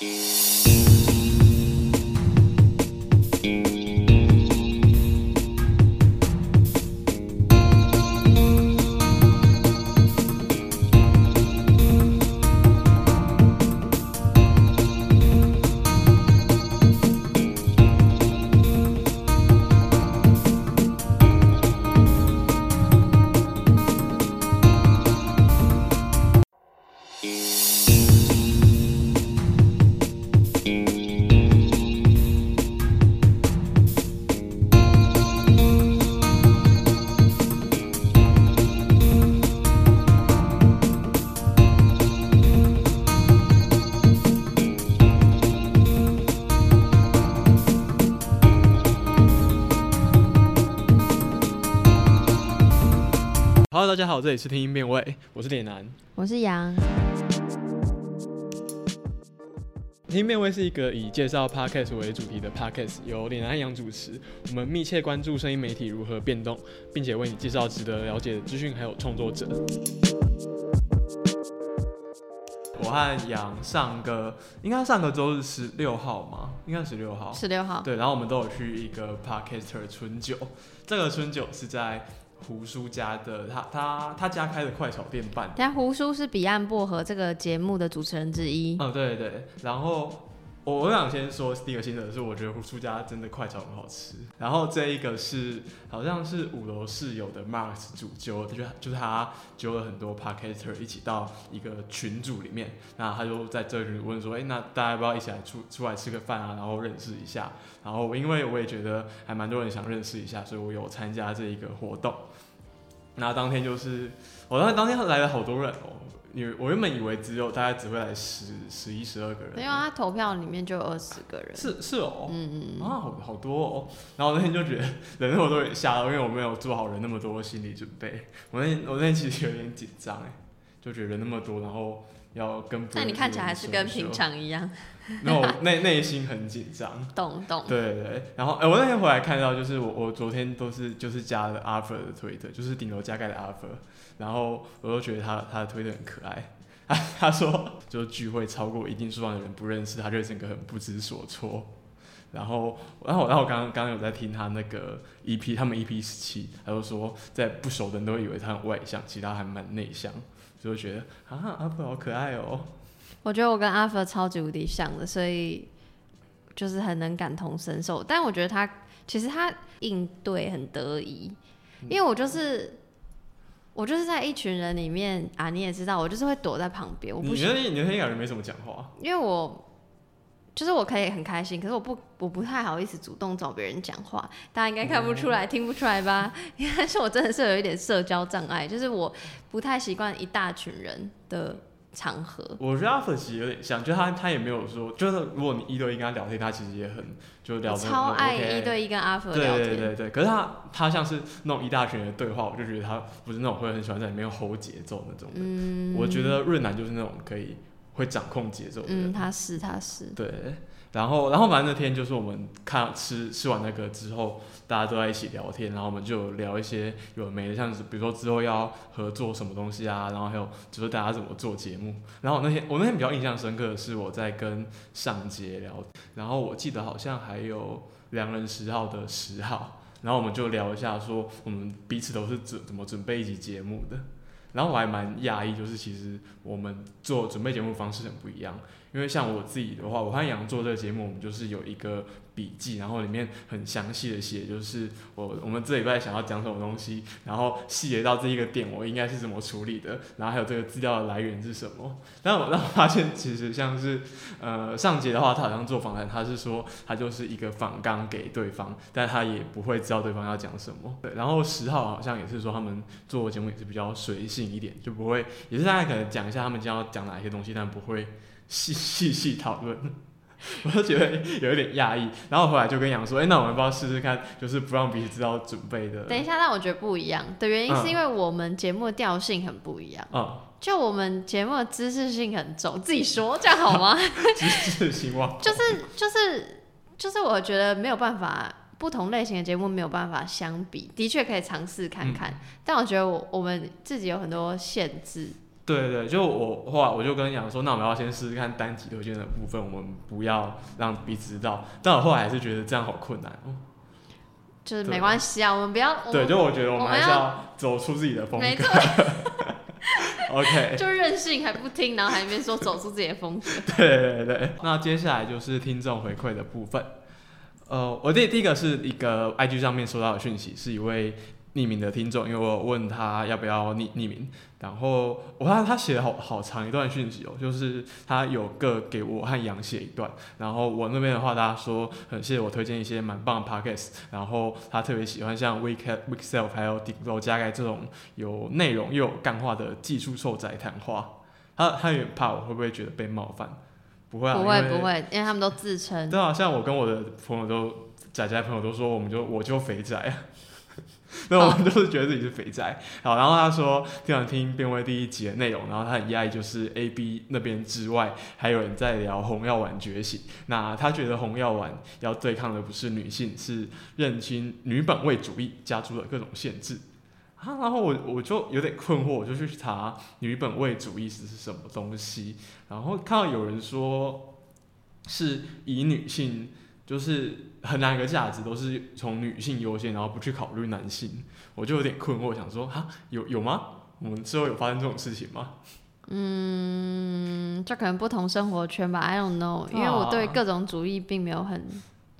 Música 家好，这里是听音辨位，我是脸男。我是杨，听音辨位是一个以介绍 podcast 为主题的 podcast，由脸男和杨主持。我们密切关注声音媒体如何变动，并且为你介绍值得了解的资讯还有创作者。我和杨上个应该上个周日十六号吗？应该十六号。十六号，对，然后我们都有去一个 podcaster 春酒，这个春酒是在胡叔家的，他他他家开的快炒店办但。胡叔是彼岸薄荷这个节目的主持人之一。嗯，对对对，然后我我想先说第一个心得是，我觉得胡叔家真的快炒很好吃。然后这一个是好像是五楼室友的 Max 主揪，就是就是他揪了很多 podcaster 一起到一个群组里面，那他就在这里问说，哎、那大家要不要一起来出出来吃个饭啊，然后认识一下。然后因为我也觉得还蛮多人想认识一下，所以我有参加这一个活动。那当天就是，我当当天来了好多人哦。因为我原本以为只有大概只会来十十一十二个人，没有啊，投票里面就有二十个人。是是哦，嗯嗯嗯，啊，好好多哦。然后我那天就觉得 人那么多，有点吓到，因为我没有做好人那么多心理准备。我那天我那天其实有点紧张哎，就觉得人那么多，然后要跟那你看起来还是跟平常一样，那我内内心很紧张。懂懂。对对对，然后哎、我那天回来看到，就是我我昨天都是就是加了 Arthur 的推特，就是顶楼加盖的 Arthur，然后我都觉得他他的推特很可爱。他 他说，就是聚会超过一定数量的人不认识他，就会整个很不知所措。然后，然后，然后我刚刚刚刚有在听他那个 EP，他们 EP 十七，他就说，在不熟的人都以为他很外向，其实他还蛮内向，所以我觉得啊，阿婆好可爱哦。我觉得我跟阿福超级无敌像的，所以就是很能感同身受。但我觉得他其实他应对很得意，因为我就是我就是在一群人里面啊，你也知道，我就是会躲在旁边，我不喜你觉得你那天感觉没什么讲话，因为我就是我可以很开心，可是我不我不太好意思主动找别人讲话，大家应该看不出来、听不出来吧？应该是我真的是有一点社交障碍，就是我不太习惯一大群人的场合。我觉得阿粉其实有点像，就他他也没有说，就是如果你一对一跟他聊天，他其实也很就聊我得超爱一对一跟阿佛对聊天，对对对，可是他他像是那种一大群人的对话，我就觉得他不是那种会很喜欢在里面 hold 节奏那种的。嗯，我觉得润南就是那种可以会掌控节奏的人。嗯，他是他是，对，然后然后反正那天就是我们看吃吃完那个之后，大家都在一起聊天，然后我们就聊一些有的没的，像是比如说之后要合作什么东西啊，然后还有就是大家怎么做节目。然后我那天我那天比较印象深刻的是我在跟上杰聊，然后我记得好像还有良人十号的十号，然后我们就聊一下说我们彼此都是怎怎么准备一集节目的。然后我还蛮讶异，就是其实我们做准备节目方式很不一样。因为像我自己的话，我和杨做这个节目，我们就是有一个笔记，然后里面很详细的写，就是我我们这礼拜想要讲什么东西，然后细节到这一个点，我应该是怎么处理的，然后还有这个资料的来源是什么。但我让我发现，其实像是呃上节的话，他好像做访谈，他是说他就是一个访纲给对方，但他也不会知道对方要讲什么。对，然后十号好像也是说他们做节目也是比较随性一点，就不会也是大概可能讲一下他们将要讲哪些东西，但不会。细细细讨论，我就觉得有一点讶异。然后后来就跟杨说：“哎、那我们要不要试试看，就是不让彼此知道准备的？”等一下，但我觉得不一样的原因嗯是因为我们节目的调性很不一样，嗯，就我们节目的知识性很重，自己说这样好吗？知识希望就是就是就是，我觉得没有办法，不同类型的节目没有办法相比，的确可以尝试看看，但我觉得我我们自己有很多限制，对对对，就我后来我就跟你讲说，那我们要先试试看单集推荐的部分，我们不要让彼此知道。但我后来还是觉得这样好困难哦。就是对没关系啊，我们不要，我对，们就我觉得我们还是要要走出自己的风没格错。OK，就任性还不听，然后还一边说走出自己的风格。对对对，那接下来就是听众回馈的部分。呃，我第第一个是一个 IG 上面收到的讯息，是一位匿名的听众，因为我有问他要不要匿匿名，然后我看他写了好好长一段讯息哦，就是他有个给我和杨写一段，然后我那边的话，他说很谢谢我推荐一些蛮棒的 podcast，然后他特别喜欢像 Week Week Self 还有顶楼加盖这种有内容又有干话的技术受宅谈话，他他也怕我会不会觉得被冒犯。不会啊，不会不会，因为他们都自称。对啊，像我跟我的朋友都仔仔朋友都说，我们就我就肥仔啊，那我们都是觉得自己是肥仔。好，然后他说听完听变味第一集的内容，然后他很讶异，就是 A B 那边之外，还有人在聊红药丸觉醒。那他觉得红药丸要对抗的不是女性，是认清女本位主义加诸的各种限制。啊，然后我我就有点困惑，我就去查女本位主义是什么东西，然后看到有人说是以女性就是很难一个价值都是从女性优先，然后不去考虑男性，我就有点困惑，想说哈有有吗？我们之后有发生这种事情吗？嗯，这可能不同生活圈吧，I don't know，因为我对啊各种主义并没有很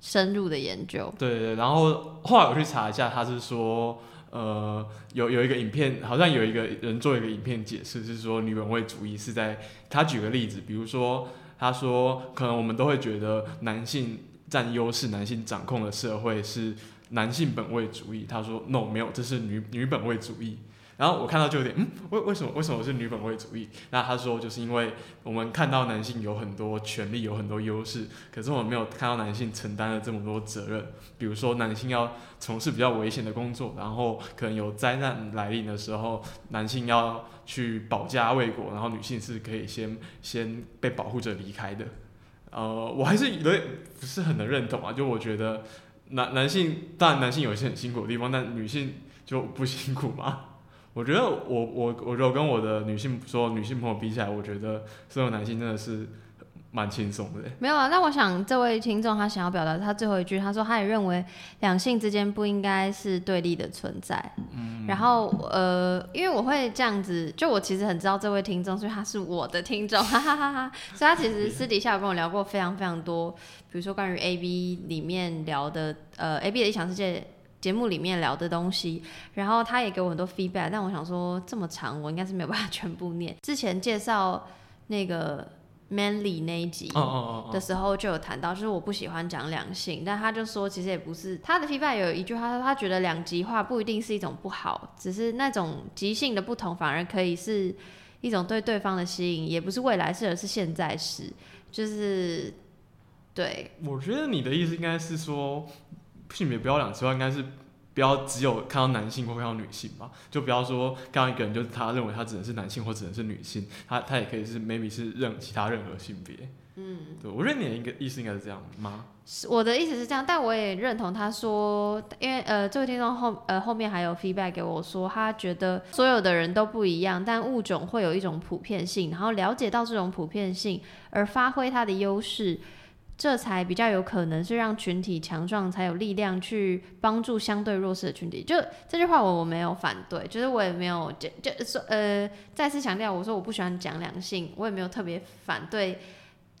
深入的研究。对对对，然后后来我去查一下，他是说，呃，有有一个影片，好像有一个人做一个影片解释，是说女本位主义是在他举个例子，比如说他说，可能我们都会觉得男性占优势、男性掌控的社会是男性本位主义，他说 no 没有，这是女女本位主义。然后我看到就有点，嗯，为为什么为什么是女本位主义？那他说就是因为我们看到男性有很多权利，有很多优势，可是我们没有看到男性承担了这么多责任。比如说男性要从事比较危险的工作，然后可能有灾难来临的时候，男性要去保家卫国，然后女性是可以先先被保护着离开的。呃，我还是有点不是很能认同啊，就我觉得男男性当然男性有一些很辛苦的地方，但女性就不辛苦嘛。我觉得我我我如果跟我的女性说女性朋友比起来，我觉得所有男性真的是蛮轻松的。没有啊，那我想这位听众他想要表达他最后一句，他说他也认为两性之间不应该是对立的存在。嗯，然后呃，因为我会这样子，就我其实很知道这位听众，所以他是我的听众，哈哈哈哈。所以他其实私底下有跟我聊过非常非常多，比如说关于 A B 里面聊的，呃，A B 的异想世界。节目里面聊的东西，然后他也给我很多 feedback，但我想说这么长，我应该是没有办法全部念。之前介绍那个 Manly 那一集，的时候就有谈到，就是我不喜欢讲两性，但他就说其实也不是他的 feedback 有一句话，他说他觉得两极化不一定是一种不好，只是那种极性的不同反而可以是一种对对方的吸引，也不是未来式，而是现在式，就是对。我觉得你的意思应该是说，性别不要两极化，应该是不要只有看到男性或看到女性吧，就不要说看到一个人就是他认为他只能是男性或只能是女性，他他也可以是 maybe 是任其他任何性别。嗯，对我认为你的一个意思应该是这样吗？是我的意思是这样，但我也认同他说，因为呃，这位听众后呃后面还有 feedback 给我说，他觉得所有的人都不一样，但物种会有一种普遍性，然后了解到这种普遍性而发挥它的优势，这才比较有可能是让群体强壮，才有力量去帮助相对弱势的群体。就这句话我我没有反对，就是我也没有就就说呃再次强调，我说我不喜欢讲两性，我也没有特别反对。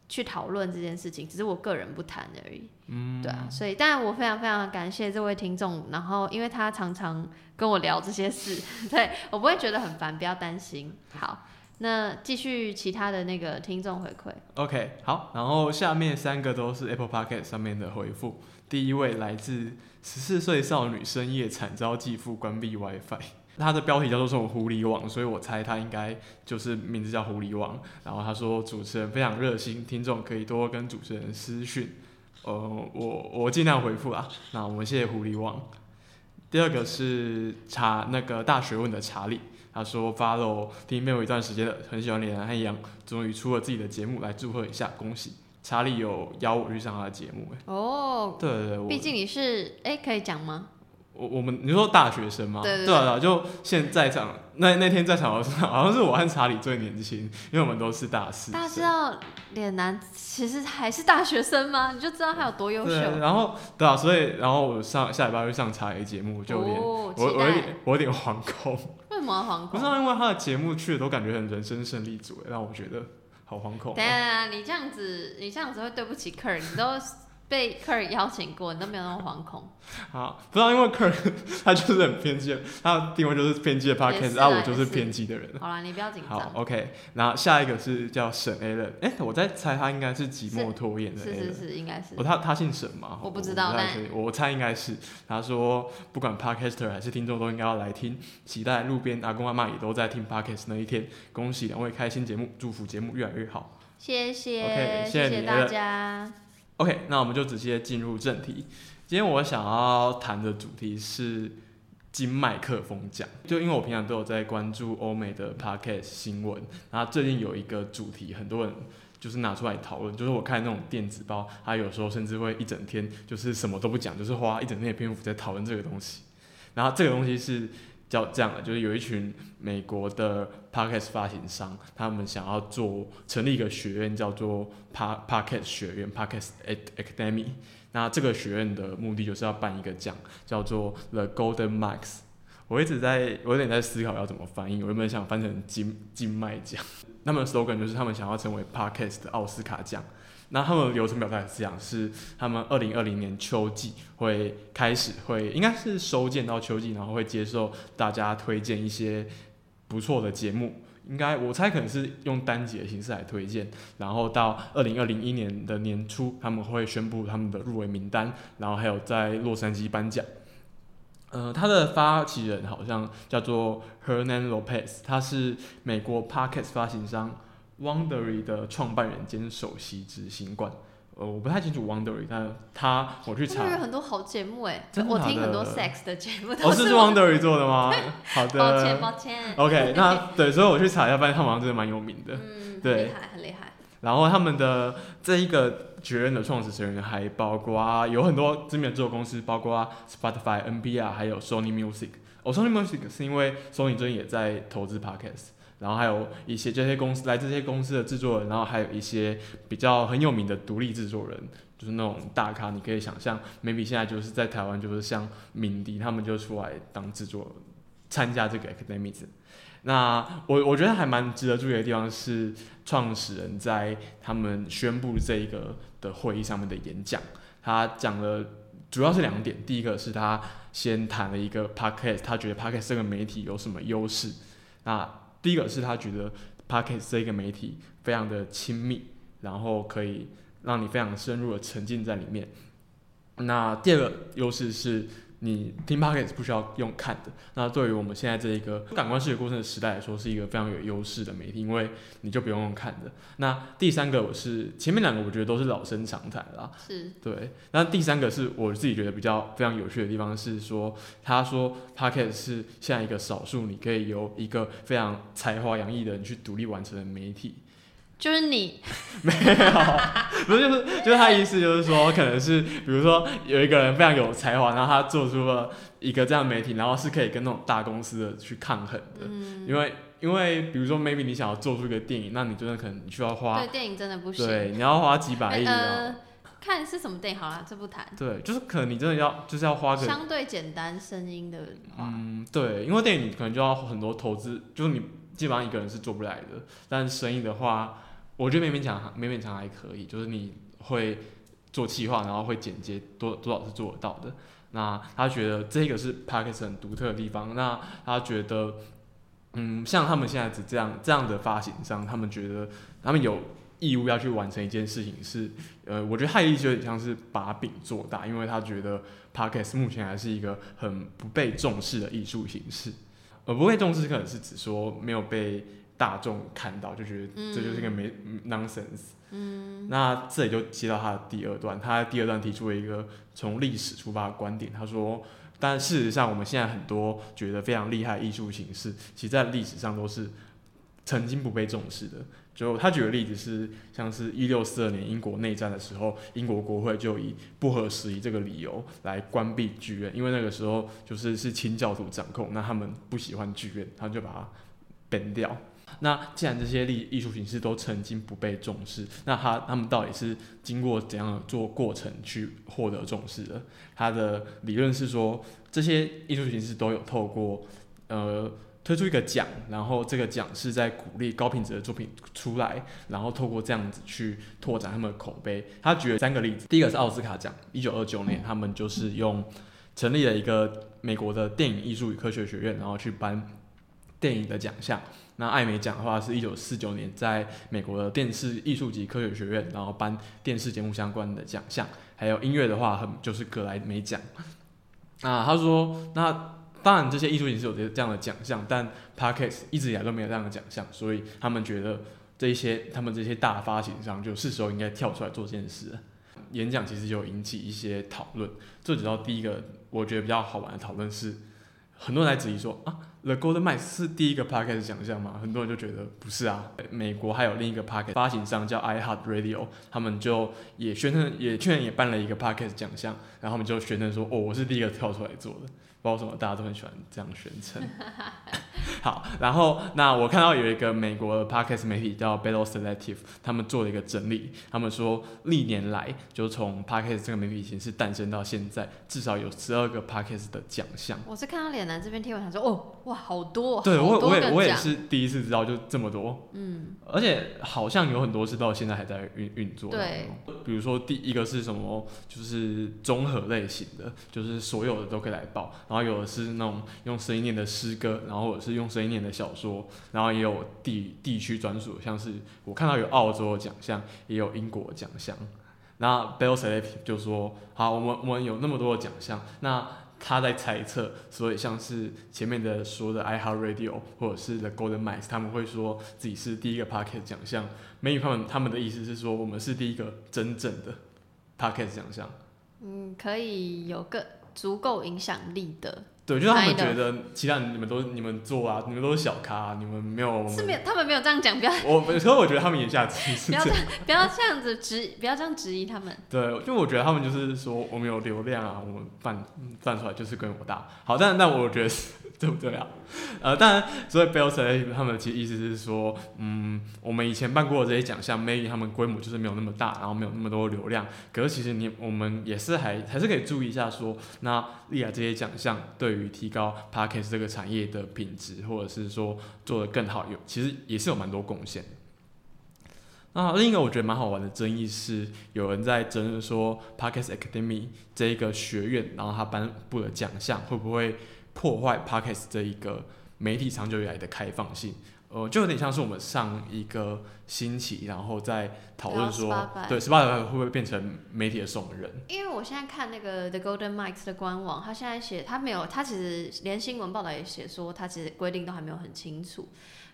去讨论这件事情，只是我个人不谈而已。嗯，对啊，所以当然我非常非常感谢这位听众，然后因为他常常跟我聊这些事，对我不会觉得很烦，不要担心。好，那继续其他的那个听众回馈。OK，好，然后下面三个都是 Apple Podcast 上面的回复。第一位来自十四岁少女深夜惨遭继父关闭 WiFi，他的标题叫做什么狐狸网，所以我猜他应该就是名字叫狐狸网。然后他说主持人非常热心，听众可以多跟主持人私讯。呃，我我尽量回复啊。那我们谢谢狐狸网。第二个是查那个大学问的查理，他说 follow 听妹有一段时间了，很喜欢李然和杨，终于出了自己的节目，来祝贺一下，恭喜！查理有邀我去上他的节目，哎，哦，对对对，毕竟你是哎、可以讲吗？我我们你说大学生吗？对对对啊，对啊就现在场那那天在场的时候，好像是我和查理最年轻，因为我们都是大四。大家知道脸男其实还是大学生吗？你就知道他有多优对，秀。然后对啊，所以然后我上下礼拜会上查理节目，就有点、哦，我。我有点我有点惶恐，为什么要惶恐？不是啊因为他的节目去的都感觉很人生胜利组，让我觉得好惶恐、等一啊。下，你这样子，你这样子会对不起客人。你都被客人邀请过，你都没有那么惶恐。好，不知道因为客人他就是很偏激，他的定位就是偏激的 podcast，是啊，我就是偏激的人。好啦，你不要紧好张。，OK，然后下一个是叫沈 A 人，哎、我在猜他应该是寂寞拖延的 A 人。是是是，应该是哦，。他他姓沈吗？我不知道但太确定我猜应该是。他说，不管 podcaster 还是听众都应该要来听，期待路边阿公阿妈也都在听 podcast 那一天。恭喜两位开新节目，祝福节目越来越好。谢谢 OK，谢谢谢大家。OK，那我们就直接进入正题。今天我想要谈的主题是金麦克风奖，就因为我平常都有在关注欧美的 podcast 新闻，然后最近有一个主题，很多人就是拿出来讨论，就是我看那种电子报，它有时候甚至会一整天就是什么都不讲，就是花一整天的篇幅在讨论这个东西。然后这个东西是叫这样的，就是有一群美国的 podcast 发行商，他们想要做成立一个学院，叫做 Pa Podcast 学院 Podcast Academy。那这个学院的目的就是要办一个奖，叫做 The Golden Max。我一直在，我有点在思考要怎么翻译。我原本想翻成金金麦奖，他们的 slogan 就是他们想要成为 podcast 的奥斯卡奖。那他们的流程表达是这样：是他们二零二零年秋季会开始会，应该是收件到秋季，然后会接受大家推荐一些不错的节目。应该我猜可能是用单集的形式来推荐，然后到二零二零一年的年初，他们会宣布他们的入围名单，然后还有在洛杉矶颁奖。呃，他的发起人好像叫做 Hernan Lopez，他是美国 Podcast 发行商 Wondery 的创办人兼首席执行官。呃，我不太清楚 Wondery，但他我去查很多好节目哎，我听很多 sex 的节目哦，都这是我 Wondery 做的吗？好的，抱歉抱歉。OK，那对，所以我去查一下，发现他们好像真的蛮有名的。嗯，对很厉害很厉害。然后他们的这一个学院的创始成员还包括有很多知名的制作公司，包括 Spotify、NPR 还有 Sony Music。哦，Sony Music 是因为 Sony 最近也在投资 Podcast，然后还有一些这些公司来这些公司的制作人，然后还有一些比较很有名的独立制作人，就是那种大咖，你可以想象，maybe 现在就是在台湾就是像敏迪他们就出来当制作，参加这个 Academics。那我我觉得还蛮值得注意的地方是，创始人在他们宣布这一个的会议上面的演讲，他讲了主要是两点，第一个是他先谈了一个 podcast，他觉得 podcast 这个媒体有什么优势。那第一个是他觉得 Pocket 这个媒体非常的亲密，然后可以让你非常深入的沉浸在里面。那第二个优势是你听 Pocket 不需要用看的。那对于我们现在这一个感官视觉过程的时代来说，是一个非常有优势的媒体，因为你就不用用看的。那第三个我是前面两个我觉得都是老生常谈啦，是对。那第三个是我自己觉得比较非常有趣的地方是说，他说 Pocket 是现在一个少数你可以由一个非常才华洋溢的人去独立完成的媒体。就是你，没有，不是就是就是他意思就是说，可能是比如说有一个人非常有才华，然后他做出了一个这样的媒体，然后是可以跟那种大公司的去抗衡的，嗯，因为因为比如说 maybe 你想要做出一个电影，那你真的可能你需要花对电影真的不行。对你要花几百亿，然后。呃，看是什么电影好啦，这不谈。对，就是可能你真的要就是要花个相对简单声音的话，嗯对，因为电影你可能就要很多投资，就是你基本上一个人是做不来的，但是声音的话，我觉得勉勉强勉勉强还可以，就是你会做企划，然后会剪接，多多少是做得到的。那他觉得这个是 p a c k e s 很独特的地方。那他觉得，嗯，像他们现在只这样这样的发行商，他们觉得他们有义务要去完成一件事情是，呃，我觉得害力就有点像是把饼做大，因为他觉得 podcast 目前还是一个很不被重视的艺术形式。呃，不被重视可能是指说没有被大众看到，就觉得这就是一个没、nonsense。嗯，那这里就接到他的第二段，他第二段提出了一个从历史出发的观点，他说。但事实上，我们现在很多觉得非常厉害的艺术形式，其实在历史上都是曾经不被重视的。就他举的例子是，像是一六四二年英国内战的时候，英国国会就以不合时宜这个理由来关闭剧院，因为那个时候就是是清教徒掌控，那他们不喜欢剧院，他们就把它 ban 掉。那既然这些艺艺术形式都曾经不被重视，那他他们到底是经过怎样做过程去获得重视的？他的理论是说，这些艺术形式都有透过呃推出一个奖，然后这个奖是在鼓励高品质的作品出来，然后透过这样子去拓展他们的口碑。他举了三个例子，第一个是奥斯卡奖，一九二九年他们就是用成立了一个美国的电影艺术与科学学院，然后去颁电影的奖项。那艾美奖的话是一九四九年在美国的电视艺术及科学学院，然后颁电视节目相关的奖项。还有音乐的话，很就是格莱美奖。啊，他说那。当然，这些艺术形式有这这样的奖项，但 Parkes 一直以来都没有这样的奖项，所以他们觉得这一些他们这些大发行商就是时候应该跳出来做这件事。演讲其实就引起一些讨论，最主要第一个我觉得比较好玩的讨论是，很多人来质疑说啊，The Golden Mice 是第一个 Parkes 奖项吗？很多人就觉得不是啊。美国还有另一个 Parkes 发行商叫 iHeart Radio，他们就也宣称也确认也办了一个 Parkes 奖项，然后他们就宣称说哦，我是第一个跳出来做的。不知道什么，大家都很喜欢这样宣称。好，然后那我看到有一个美国的 podcast 媒体叫 Battle Selective，他们做了一个整理，他们说历年来就从 podcast 这个媒体形式诞生到现在，至少有十二个 podcast 的奖项。我是看到脸男这边贴文，他说哦，哇，好多，对我我也我也是第一次知道就这么多，嗯，而且好像有很多是到现在还在运运作。对，比如说第一个是什么，就是综合类型的，就是所有的都可以来报。然后然后有的是那种用声音念的诗歌，然后或者是用声音念的小说，然后也有地地区专属，像是我看到有澳洲的奖项，也有英国奖项。那 Bell s e l e c t 就说：好，我们我们有那么多的奖项，那他在猜测，所以像是前面的说的 iHeart Radio 或者是 The Golden Mice，他们会说自己是第一个 Parket 奖项。美语他们他们的意思是说，我们是第一个真正的 Parket 奖项。嗯，可以有个。足够影响力的，对，就是他们觉得其他人你们都你们做啊，你们都是小咖，你们没有，是没有，他们没有这样讲，不要。我，可是我觉得他们言下之意 是不要这样，不要这样子质，不要这样质疑他们。对，因为我觉得他们就是说我们有流量啊，我们办办出来就是规模大。好，但但我觉得。对不对啊？呃，当然，所以 Bell s 他们其实意思是说，嗯，我们以前办过的这些奖项，maybe 他们规模就是没有那么大，然后没有那么多流量。可是其实你我们也是还还是可以注意一下，说那立亚这些奖项对于提高 Parkes 这个产业的品质，或者是说做的更好，有其实也是有蛮多贡献。那另一个我觉得蛮好玩的争议是，有人在争论说 Parkes Academy 这一个学院，然后他颁布的奖项会不会？破坏 Podcast 这一个媒体长久以来的开放性，呃，就有点像是我们上一个星期，然后在讨论说，对，十八会不会变成媒体的守门人？因为我现在看那个 The Golden Mikes 的官网，他现在写他没有，他其实连新闻报道也写说，他其实规定都还没有很清楚。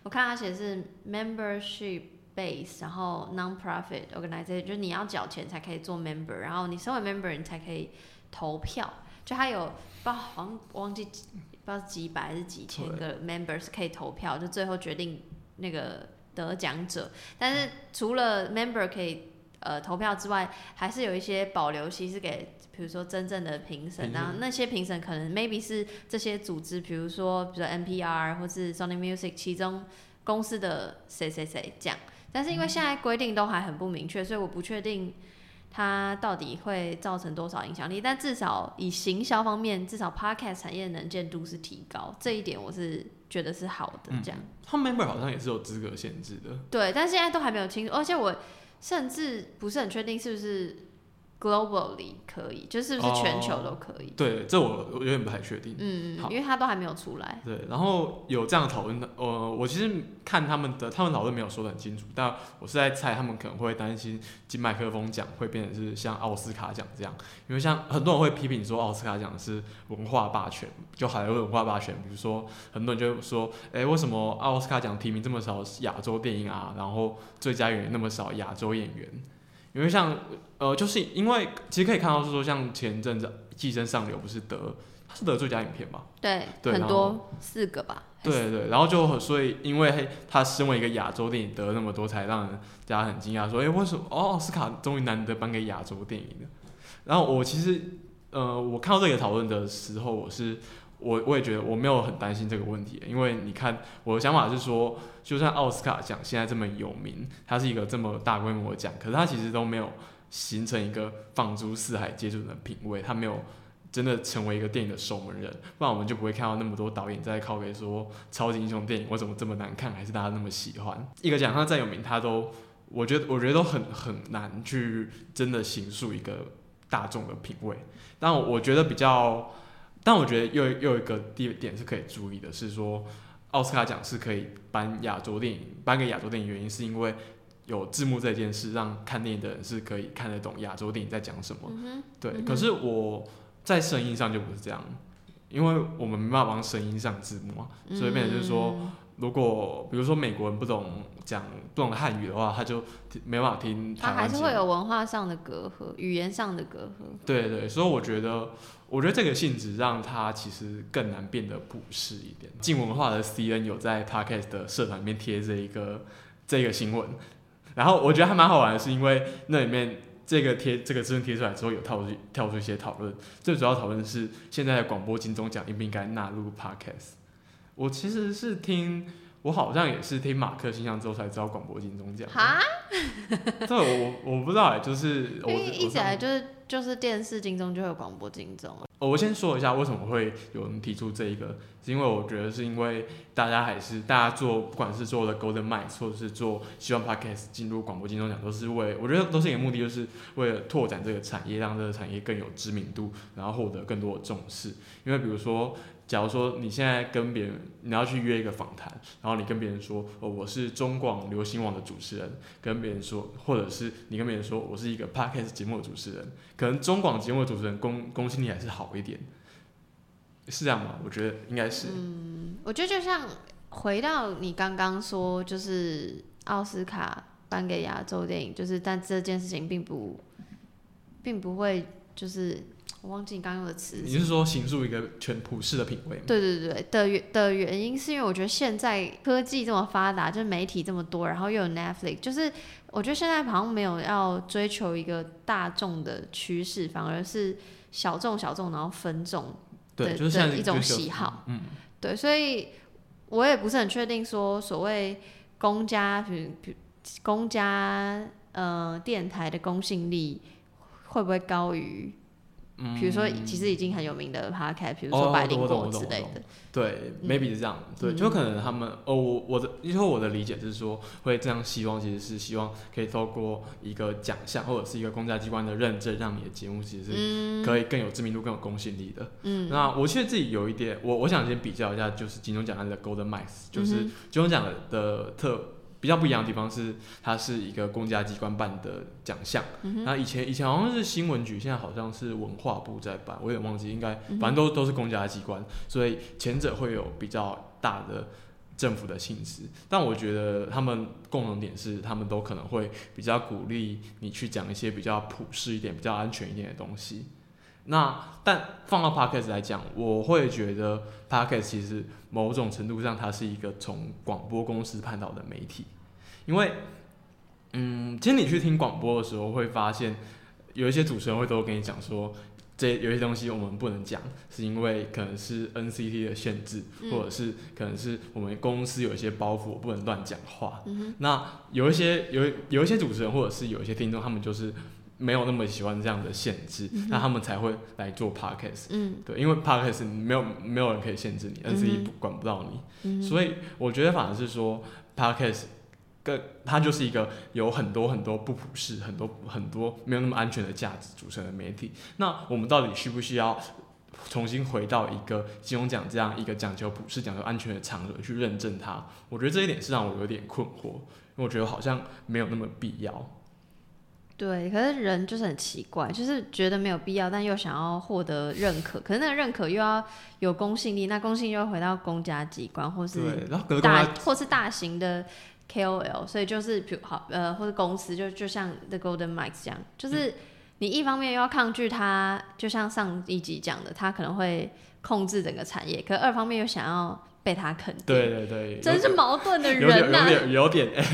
我看他写是 membership base，然后 non-profit organization，就是你要缴钱才可以做 member，然后你身为 member 你才可以投票。就他有不好像忘记不知道几百还是几千个 members 可以投票，就最后决定那个得奖者。但是除了 member 可以呃投票之外，还是有一些保留期是给，比如说真正的评审，然后那些评审可能 maybe 是这些组织，比如说比如说 NPR 或是 Sony Music 其中公司的谁谁谁这样。但是因为现在规定都还很不明确，所以我不确定。它到底会造成多少影响力？但至少以行销方面，至少 podcast 产业能见度是提高，这一点我是觉得是好的。这样，他们 member 好像也是有资格限制的。对，但现在都还没有清楚，而且我甚至不是很确定是不是。Globally 可以，就是不是全球都可以？对，这我我有点不太确定。嗯嗯，因为它都还没有出来。对，然后有这样讨论的，呃，我其实看他们的，他们讨论没有说的很清楚，但我是在猜他们可能会担心金麦克风奖会变成是像奥斯卡奖这样，因为像很多人会批评说奥斯卡奖是文化霸权，就好莱坞文化霸权，比如说很多人就说，哎，为什么奥斯卡奖提名这么少亚洲电影啊？然后最佳演员那么少亚洲演员？因为像呃，就是因为其实可以看到是说，像前阵子《寄生上流》不是得，他是得最佳影片嘛？对，很多四个吧，对对，然后就所以，因为他身为一个亚洲电影得那么多，才让人家很惊讶，说，哎，为什么哦，奥斯卡终于难得颁给亚洲电影了？然后我其实，呃，我看到这个讨论的时候，我是我我也觉得我没有很担心这个问题，因为你看我的想法是说，就算奥斯卡奖现在这么有名，它是一个这么大规模的奖，可是它其实都没有形成一个放诸四海皆准的品味，它没有。真的成为一个电影的守门人，不然我们就不会看到那么多导演在靠给说超级英雄电影我怎么这么难看，还是大家那么喜欢。一个奖项再有名，他都我觉得我觉得都很很难去真的形塑一个大众的品味。但我觉得比较，但我觉得又又有一个地点是可以注意的，是说奥斯卡奖是可以颁亚洲电影颁给亚洲电影，原因是因为有字幕这件事，让看电影的人是可以看得懂亚洲电影在讲什么。对，可是我。在声音上就不是这样，因为我们没办法帮声音上字幕啊，所以变成就是说，如果比如说美国人不懂讲不懂汉语的话，他就没办法听。他还是会有文化上的隔阂，语言上的隔阂。对对，所以我觉得，我觉得这个性质让他其实更难变得普适一点。进文化的 C N 有在 Podcast 的社团里面贴这一个这个新闻，然后我觉得还蛮好玩的，是因为那里面。这个贴这个资讯贴出来之后，有跳出跳出一些讨论。最主要讨论是现在的广播金钟奖应不应该纳入 podcast。我其实是听，我好像也是听马克形象之后才知道广播金钟奖。哈？这，我我不知道哎，就是我一直来就是就是电视金钟就会有广播金钟。我先说一下为什么会有人提出这一个，是因为我觉得是因为大家还是大家做不管是做的 Golden m i c 或者是做希望 Podcast 进入广播金钟奖，都是为我觉得都是一个目的，就是为了拓展这个产业，让这个产业更有知名度，然后获得更多的重视。因为比如说。假如说你现在跟别人，你要去约一个访谈，然后你跟别人说，哦，我是中广流行网的主持人，跟别人说，或者是你跟别人说我是一个 podcast 节目的主持人，可能中广节目的主持人公公信力还是好一点，是这样吗？我觉得应该是。嗯，我觉得就像回到你刚刚说，就是奥斯卡颁给亚洲电影，就是但这件事情并不，并不会就是。我忘记你刚用的词。你是说形塑一个全普世的品味吗？对对对的原的原因是因为我觉得现在科技这么发达，就是媒体这么多，然后又有 Netflix，就是我觉得现在好像没有要追求一个大众的趋势，反而是小众小众，然后分众的的一种喜好。嗯，对，所以我也不是很确定说所谓公家，比比公家呃电台的公信力会不会高于。比如说，其实已经很有名的 podcast，比如说百灵果之类的。对，maybe 是这样。对，就可能他们哦，我我的，因为我的理解是说，会这样希望，其实是希望可以透过一个奖项或者是一个公家机关的认证，让你的节目其实是可以更有知名度、更有公信力的。嗯。那我其实自己有一点，我我想先比较一下，就是金钟奖的 Golden Mice，就是金钟奖的特。比较不一样的地方是，它是一个公家机关办的奖项。那以前以前好像是新闻局，现在好像是文化部在办，我有点忘记，应该反正都都是公家机关，所以前者会有比较大的政府的性质。但我觉得他们共同点是，他们都可能会比较鼓励你去讲一些比较普世一点、比较安全一点的东西。那但放到 podcast 来讲，我会觉得 podcast 其实某种程度上它是一个从广播公司判到的媒体，因为，嗯，其实你去听广播的时候会发现，有一些主持人会都跟你讲说，这有些东西我们不能讲，是因为可能是 NCT 的限制，或者是可能是我们公司有一些包袱，我不能乱讲话。那有一些有有一些主持人或者是有一些听众，他们就是。没有那么喜欢这样的限制，那他们才会来做 podcast。嗯，对，因为 podcast 没有没有人可以限制你，N C E 管不到你，所以我觉得反而是说 podcast 更它就是一个有很多很多不普世、很多很多没有那么安全的价值组成的媒体。那我们到底需不需要重新回到一个金融奖这样一个讲究普世、讲究安全的场合去认证它？我觉得这一点是让我有点困惑，因为我觉得好像没有那么必要。对，可是人就是很奇怪，就是觉得没有必要，但又想要获得认可，可是那个认可又要有公信力，那公信力又回到公家机关或是大或是大型的 KOL，所以就是比如好呃或者公司就就像 The Golden Mike 这样，就是你一方面又要抗拒他，就像上一集讲的，他可能会控制整个产业，可二方面又想要被他肯定。对对对，真是矛盾的有点人呐、有点有点 M。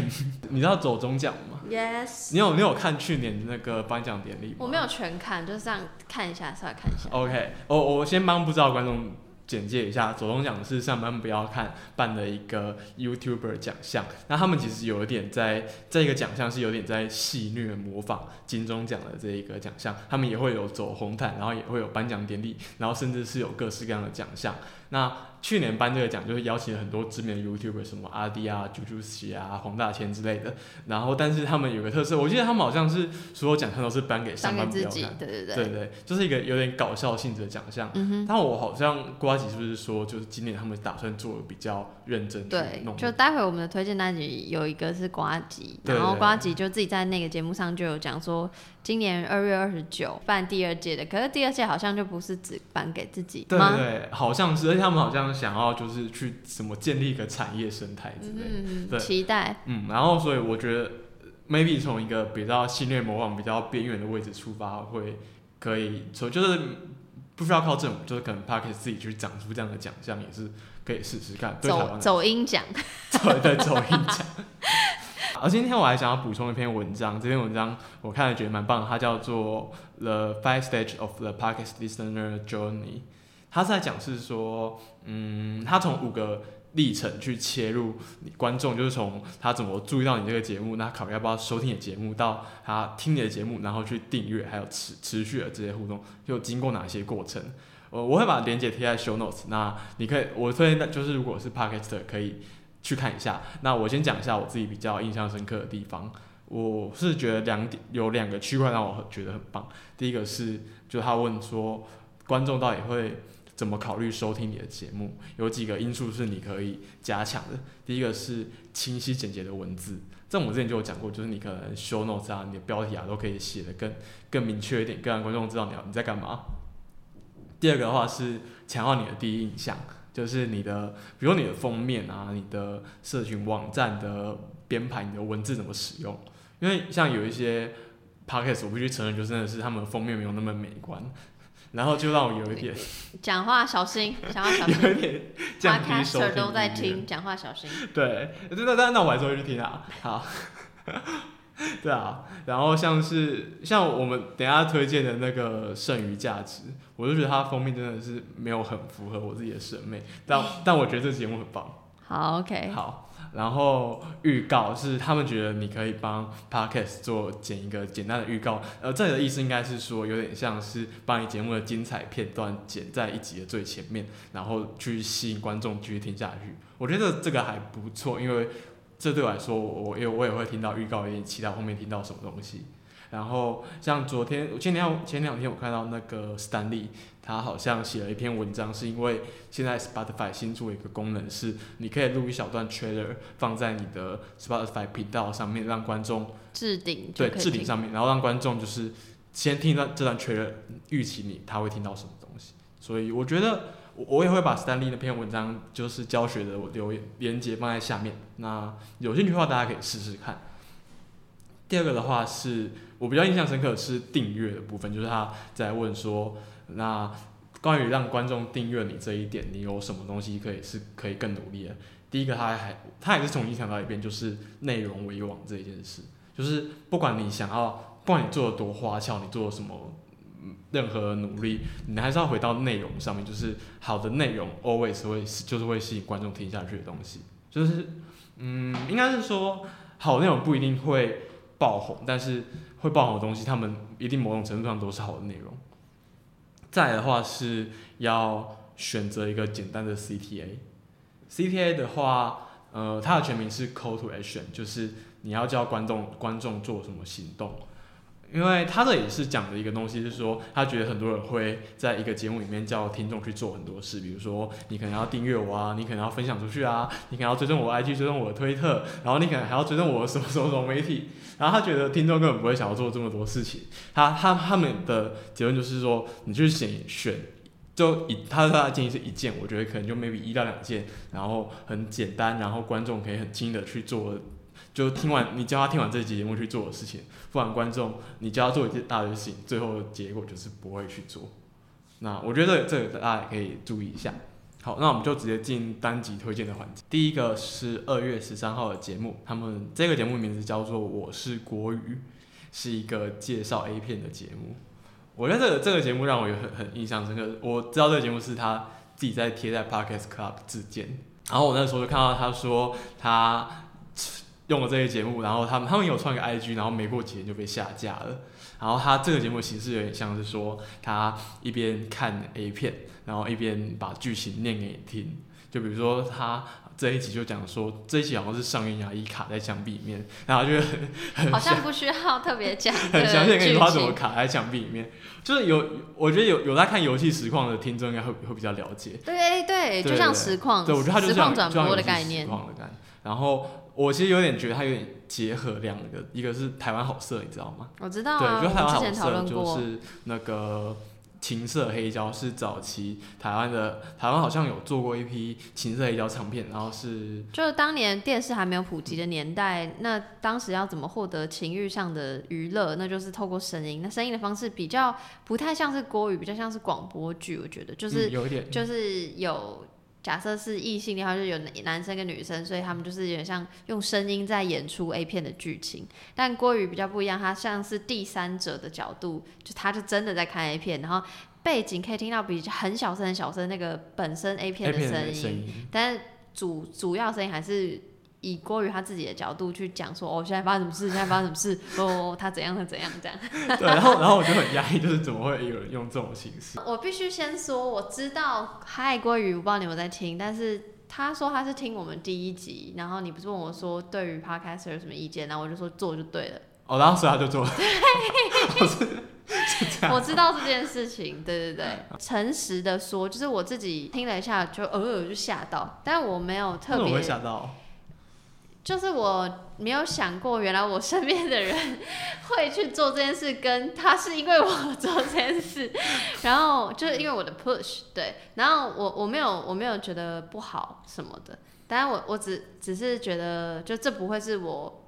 你知道左中奖吗？Yes，你有你有看去年那个颁奖典礼吗？我没有全看，就是这样看一下，稍微看一下。OK，我我先帮不知道的观众简介一下，左中奖是上班不要看办的一个 YouTuber 奖项。那他们其实有一点在这个奖项是有点在戏虐模仿金钟奖的这一个奖项，他们也会有走红毯，然后也会有颁奖典礼，然后甚至是有各式各样的奖项。那去年颁这个奖就是邀请了很多知名的 YouTuber，什么阿迪啊、猪猪喜啊、黄大千之类的。然后，但是他们有个特色，我记得他们好像是所有奖项都是颁给上当给自己班不要看，，对对对。对对，就是一个有点搞笑性质的奖项。但我好像瓜吉是不是说，就是今年他们打算做的比较认真去对，就待会我们的推荐单集有一个是瓜吉，然后瓜吉就自己在那个节目上就有讲说，今年二月二十九办第二届的，可是第二届好像就不是只颁给自己对吗？对对，好像是，而且他们好像想要就是去什么建立一个产业生态之类的。嗯对期待。嗯，然后所以我觉得 maybe 从一个比较系列模仿、比较边缘的位置出发，会可以从就是不需要靠政府，就是可能 p a r k 自己去长出这样的奖项，也是可以试试看。走走音奖，对对，走音奖。而 今天我还想要补充一篇文章，这篇文章我看了觉得蛮棒的，它叫做《The Five Stage of the Podcast Listener Journey》。它是在讲是说，嗯，他从五个历程去切入你观众，就是从他怎么注意到你这个节目，那考虑要不要收听你的节目，到他听你的节目，然后去订阅，还有持持续的这些互动，又经过哪些过程？呃，我会把链接贴在 show notes，那你可以，我推荐就是如果是 podcast 可以去看一下。那我先讲一下我自己比较印象深刻的地方。我是觉得两点有两个区块让我觉得很棒。第一个是，就他问说，观众到底会怎么考虑收听你的节目？有几个因素是你可以加强的。第一个是清晰简洁的文字，这我之前就有讲过，就是你可能 show notes 啊，你的标题啊都可以写的更更明确一点，更让观众知道你要你在干嘛。第二个的话是强化你的第一印象，就是你的，比如你的封面啊，你的社群网站的编排，你的文字怎么使用。因为像有一些 podcast，我必须承认，就真的是他们封面没有那么美观，然后就让我有一点 讲话小心，讲话小心。有一点降低收听都在听，讲话小心。对，那那那我还是会去听啊。好，对啊，然后像是像我们等下推荐的那个剩余价值，我就觉得它封面真的是没有很符合我自己的审美，但 但我觉得这节目很棒。好，OK。好，然后预告是他们觉得你可以帮 podcast 做剪一个简单的预告，呃，这里的意思应该是说有点像是把你节目的精彩片段剪在一集的最前面，然后去吸引观众继续听下去。我觉得这个还不错，因为这对我来说，我我也我也会听到预告，有点期待后面听到什么东西。然后像昨天、前两前两天我看到那个 Stanley，他好像写了一篇文章，是因为现在 Spotify 新出了一个功能，是你可以录一小段 trailer 放在你的 Spotify 频道上面，让观众置顶对置顶上面，然后让观众就是先听到这段 trailer，预期你他会听到什么东西。所以我觉得我我也会把斯丹利那篇文章就是教学的留言连接放在下面，那有兴趣的话大家可以试试看。第二个的话是我比较印象深刻的是订阅的部分，就是他在问说，那关于让观众订阅你这一点，你有什么东西可以是可以更努力的？第一个他还他还是重新强调一遍，就是内容为王这一件事，就是不管你想要，不管你做的多花俏，你做了什么。任何努力，你还是要回到内容上面，就是好的内容 always 会就是会吸引观众听下去的东西，就是嗯，应该是说好内容不一定会爆红，但是会爆红的东西，他们一定某种程度上都是好的内容。再的话是要选择一个简单的 CTA，CTA 的话，呃，它的全名是 Call to Action，就是你要叫观众观众做什么行动。因为他这也是讲的一个东西，是说他觉得很多人会在一个节目里面叫听众去做很多事，比如说你可能要订阅我啊，你可能要分享出去啊，你可能要追踪我 IG，追踪我的推特，然后你可能还要追踪我什么什么什么媒体，然后他觉得听众根本不会想要做这么多事情，他他他们的结论就是说，你去选选，就以他他的建议是一件，我觉得可能就 maybe 一到两件，然后很简单，然后观众可以很轻易的去做。就听完你教他听完这期节目去做的事情，不然观众你教他做一件大的事情，最后的结果就是不会去做。那我觉得这个大家也可以注意一下。好，那我们就直接进单集推荐的环节。第一个是二月十三号的节目，他们这个节目名字叫做《我是国语》，是一个介绍 A 片的节目。我觉得这个这个节目让我有很很印象深刻。我知道这个节目是他自己在贴在 Podcast Club 自荐，然后我那时候就看到他说他用了这些节目，然后他们他们有创一个 IG，然后没过几天就被下架了。然后他这个节目形式有点像是说他一边看 A 片，然后一边把剧情念给你听。就比如说他这一集就讲说这一集好像是上元牙医卡在墙壁里面，然后就很很 好像不需要特别讲 很详细的跟你剧说他怎么。卡在墙壁里面。就是有我觉得有有在看游戏实况的听众应该会会比较了解。对对，就像实况，对，我觉得它就实况像转播的概念。然后我其实有点觉得它有点结合两个，一个是台湾好色，你知道吗？我知道啊，对，就台湾好我之前讨色论过。就是那个情色黑胶，是早期台湾的台湾好像有做过一批情色黑胶唱片，然后是就是当年电视还没有普及的年代，那当时要怎么获得情欲上的娱乐？那就是透过声音。那声音的方式比较不太像是国语，比较像是广播剧。我觉得就是、嗯有一点就是有假设是异性的话，就有男生跟女生，所以他们就是有点像用声音在演出 A 片的剧情。但郭宇比较不一样，他像是第三者的角度，就他就真的在看 A 片，然后背景可以听到比很小声很小声那个本身 A 片的声音。的声音。但是主主要声音还是以郭宇他自己的角度去讲说，哦，现在发生什么事，现在发生什么事，哦，他怎样，他怎样，这样。对，然后然后我就很压抑，就是怎么会有人用这种形式？我必须先说，我知道嗨郭宇，我不知道你们有没有在听，但是他说他是听我们第一集，然后你不是问我说对于 podcast 有什么意见，然后我就说做就对了。哦，然后所以他就做了 我知道这件事情，对对对，诚实的说，就是我自己听了一下，就偶尔就吓到，但我没有特别会吓到？就是我没有想过，原来我身边的人会去做这件事，跟他是因为我做这件事，然后就是因为我的 push，对，然后我我没有我没有觉得不好什么的，当然我我只只是觉得，就这不会是我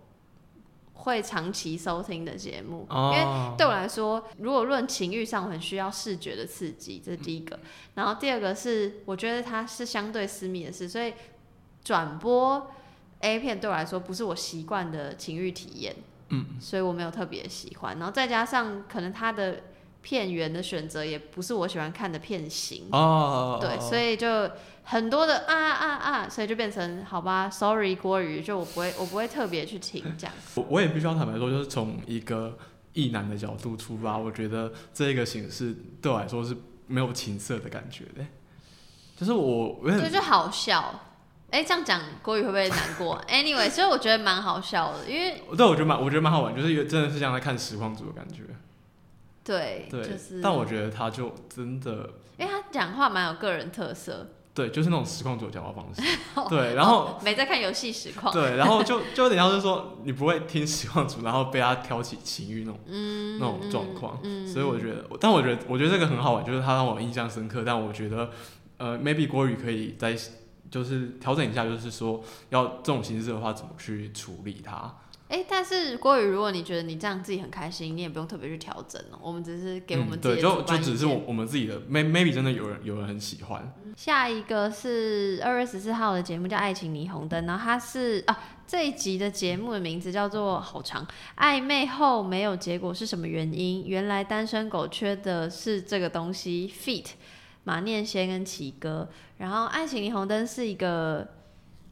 会长期收听的节目，因为哦，对我来说，如果论情欲上，我很需要视觉的刺激，这是第一个。然后第二个是，我觉得它是相对私密的事，所以转播 A 片对我来说不是我习惯的情欲体验，嗯，所以我没有特别喜欢。然后再加上可能它的片源的选择也不是我喜欢看的片型，哦，对，所以就很多的啊啊啊，所以就变成好吧，sorry 郭宇，就我不会我不会特别去听这样。我我也必须要坦白说，就是从一个异男的角度出发，我觉得这个形式对我来说是没有情色的感觉的。就是我对，就好笑。哎、这样讲国语会不会难过？Anyway，所以我觉得蛮好笑的，因为对我觉得蛮我觉得蛮好玩，就是有真的是像在看实况组的感觉。对，对，就是，但我觉得他就真的因为他讲话蛮有个人特色，对，就是那种实况组的讲话方式。对，然后哦没在看游戏实况，对，然后就就有点像是说你不会听实况组，然后被他挑起情欲那种嗯，那种状况。嗯，所以我觉得，但我觉得，我觉得这个很好玩，就是他让我印象深刻。但我觉得，呃，maybe 国语可以再就是调整一下，就是说要这种形式的话，怎么去处理它？哎、但是郭宇，如果你觉得你这样自己很开心，你也不用特别去调整哦。我们只是给我们嗯、对，就自己的主就只是我我们自己的，may maybe 真的有人有人很喜欢。下一个是二月十四号的节目，叫《爱情霓虹灯》，然后它是啊这一集的节目的名字叫做好长，暧昧后没有结果是什么原因？原来单身狗缺的是这个东西，feat 马念先跟奇哥，然后《爱情霓虹灯》是一个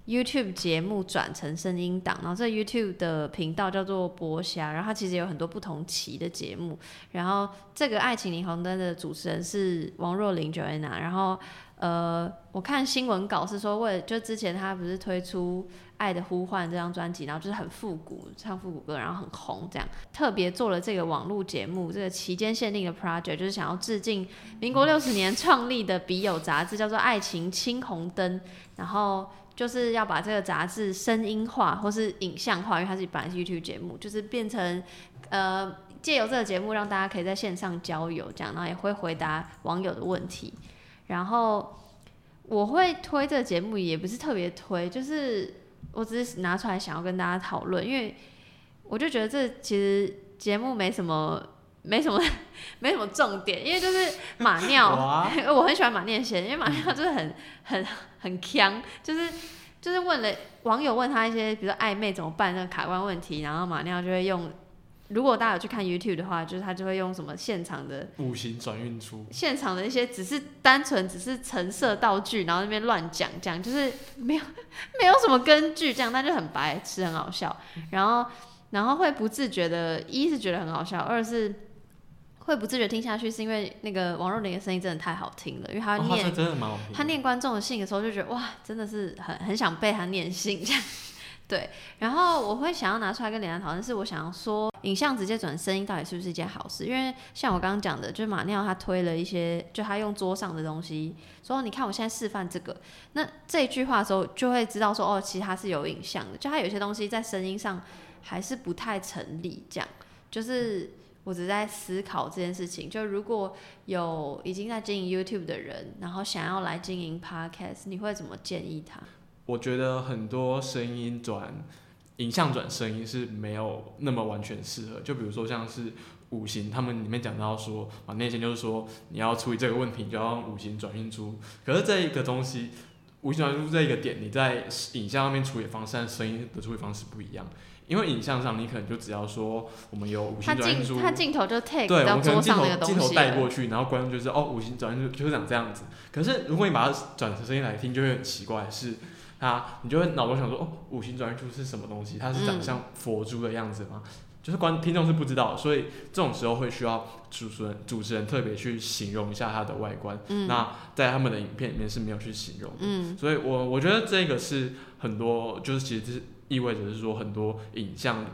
YouTube 节目转成声音档，然后这 YouTube 的频道叫做博侠，然后它其实有很多不同期的节目，然后这个《爱情霓虹灯》的主持人是王若琳 Joanna，然后呃，我看新闻稿是说，为了就之前他不是推出《爱的呼唤》这张专辑，然后就是很复古，唱复古歌，然后很红，这样特别做了这个网络节目，这个期间限定的 project，就是想要致敬民国六十年创立的笔友杂志，叫做《爱情青红灯》，然后。就是要把这个杂志声音化或是影像化，因为它是本来是 YouTube 节目，就是变成呃借由这个节目让大家可以在线上交友，这样，然后也会回答网友的问题。然后我会推这个节目，也不是特别推，就是我只是拿出来想要跟大家讨论，因为我就觉得这其实节目没什么 没什么 没什么重点，因为就是马尿，哇我很喜欢马念先，因为马尿就是很 很很强，就是就是问了网友问他一些，比如说暧昧怎么办那个卡关问题，然后马尿就会用，如果大家有去看 YouTube 的话，就是他就会用什么现场的五行转运出，现场的一些只是单纯只是橙色道具，然后那边乱讲讲，就是没有没有什么根据，这样那就很白痴，很好笑。然后然后会不自觉的，一是觉得很好笑，二是会不自觉听下去，是因为那个王若琳的声音真的太好听了，因为他真的蛮好听的。他念观众的信的时候，就觉得哇，真的是很很想被他念信这样。对，然后我会想要拿出来跟连安讨论，是我想要说，影像直接转声音到底是不是一件好事？因为像我刚刚讲的，就是马尿他推了一些，就他用桌上的东西说，你看我现在示范这个，那这句话的时候就会知道说，哦，其实它是有影像的，就他有些东西在声音上还是不太成立，这样就是。我只在思考这件事情，就如果有已经在经营 YouTube 的人，然后想要来经营 Podcast，你会怎么建议他？我觉得很多声音转影像转声音是没有那么完全适合。就比如说像是五行，他们里面讲到说，啊，那些就是说你要处理这个问题，你就要用五行转运出。可是这一个东西，五行转运出这一个点，你在影像上面处理方式和声音的处理方式不一样。因为影像上你可能就只要说我们有五他行转运出，镜他镜头就 take 对，我到们可能镜桌上镜头带过去，然后观众就是哦，五行转运珠就是长这样子。可是如果你把它转成声音来听，就会很奇怪，是它你就会脑中想说哦，五行转运珠是什么东西？它是长得像佛珠的样子吗？就是观听众是不知道，所以这种时候会需要主持人主持人特别去形容一下它的外观。嗯那在他们的影片里面是没有去形容的。嗯所以我我觉得这个是很多，就是其实是意味着是说很多影像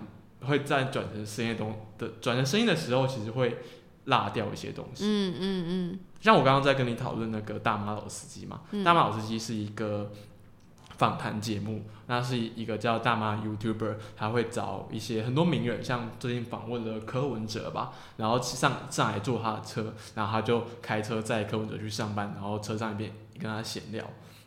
会在转成声音东的转成声音的时候，其实会落掉一些东西。嗯嗯嗯像我刚刚在跟你讨论那个大马老司机嘛，嗯大马老司机是一个访谈节目，那是一个叫大妈 YouTuber，他会找一些很多名人，像最近访问了柯文哲吧，然后上上来坐他的车，然后他就开车载柯文哲去上班，然后车上一边跟他闲聊。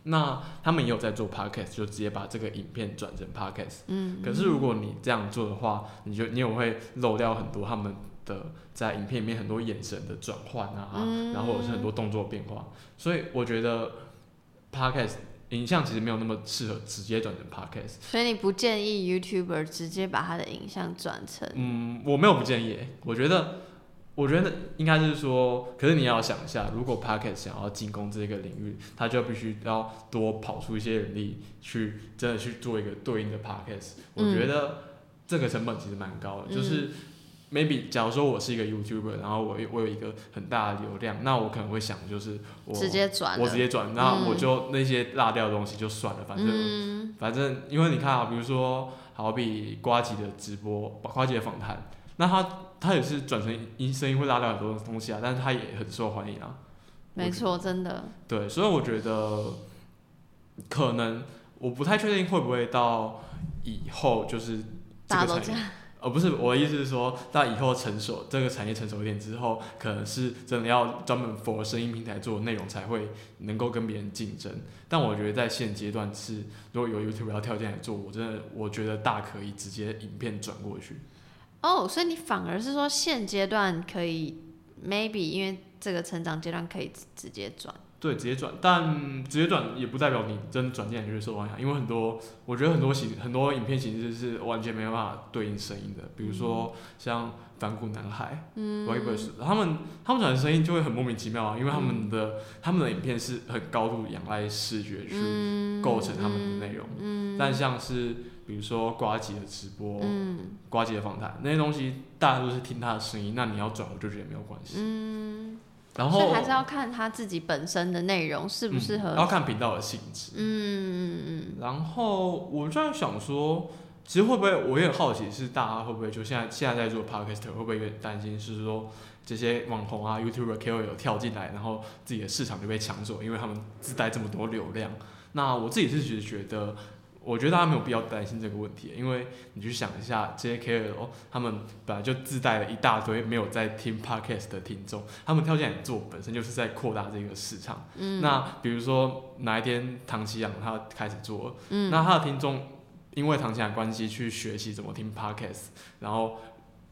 那他们也有在做 podcast，就直接把这个影片转成 podcast。嗯，可是如果你这样做的话，你就你也会漏掉很多他们的在影片里面很多眼神的转换啊，嗯然后或者是很多动作变化，所以我觉得 podcast 影像其实没有那么适合直接转成 podcast。所以你不建议 YouTuber 直接把他的影像转成嗯，我没有不建议，我觉得。我觉得应该是说，可是你要想一下，如果 podcast 想要进攻这个领域，他就必须要多跑出一些人力去真的去做一个对应的 podcast。我嗯觉得这个成本其实蛮高的，就是 maybe 假如说我是一个 YouTuber，然后我有我有一个很大的流量，那我可能会想就是我直接转，我直接转，那嗯。我就那些落掉的东西就算了，反正、嗯。反正因为你看啊，比如说好比瓜吉的直播，瓜吉的访谈，那他他也是转成音声音会拉掉很多东西啊，但是他也很受欢迎啊。没错，真的，对，所以我觉得可能我不太确定会不会到以后就是这个产业，呃，不是我的意思是说，到以后成熟这个产业成熟一点之后，可能是真的要专门 for 声音平台做内容才会能够跟别人竞争。但我觉得在现阶段是，如果有 YouTube 要跳进来做，我真的我觉得大可以直接影片转过去。哦，所以你反而是说现阶段可以 maybe 因为这个成长阶段可以直接转，对，直接转，但直接转也不代表你真的转进来就会受欢迎，因为很多，我觉得很多形很多影片形式是完全没有办法对应声音的，比如说像反骨男孩、嗯。W e b e r s 他们他们转的声音就会很莫名其妙啊，因为他们的、他们的影片是很高度仰赖视觉去构成他们的内容，嗯。但像是比如说瓜吉的直播、嗯。瓜吉的访谈那些东西，大家都是听他的声音，那你要转，我就觉得没有关系。嗯，然后所以还是要看他自己本身的内容适不适合，嗯要看频道的性质。嗯嗯然后我就在想说，其实会不会我也很好奇，是大家会不会就现在现在在做 podcast 会不会有点担心，是说这些网红啊、YouTuber、KOL 跳进来，然后自己的市场就被抢走，因为他们自带这么多流量。那我自己是觉觉得，我觉得大家没有必要担心这个问题，因为你去想一下，这些 KOL 他们本来就自带了一大堆没有在听 podcast 的听众，他们跳进来做本身就是在扩大这个市场。嗯那比如说哪一天唐奇阳他开始做了，嗯那他的听众因为唐奇阳的关系去学习怎么听 podcast，然后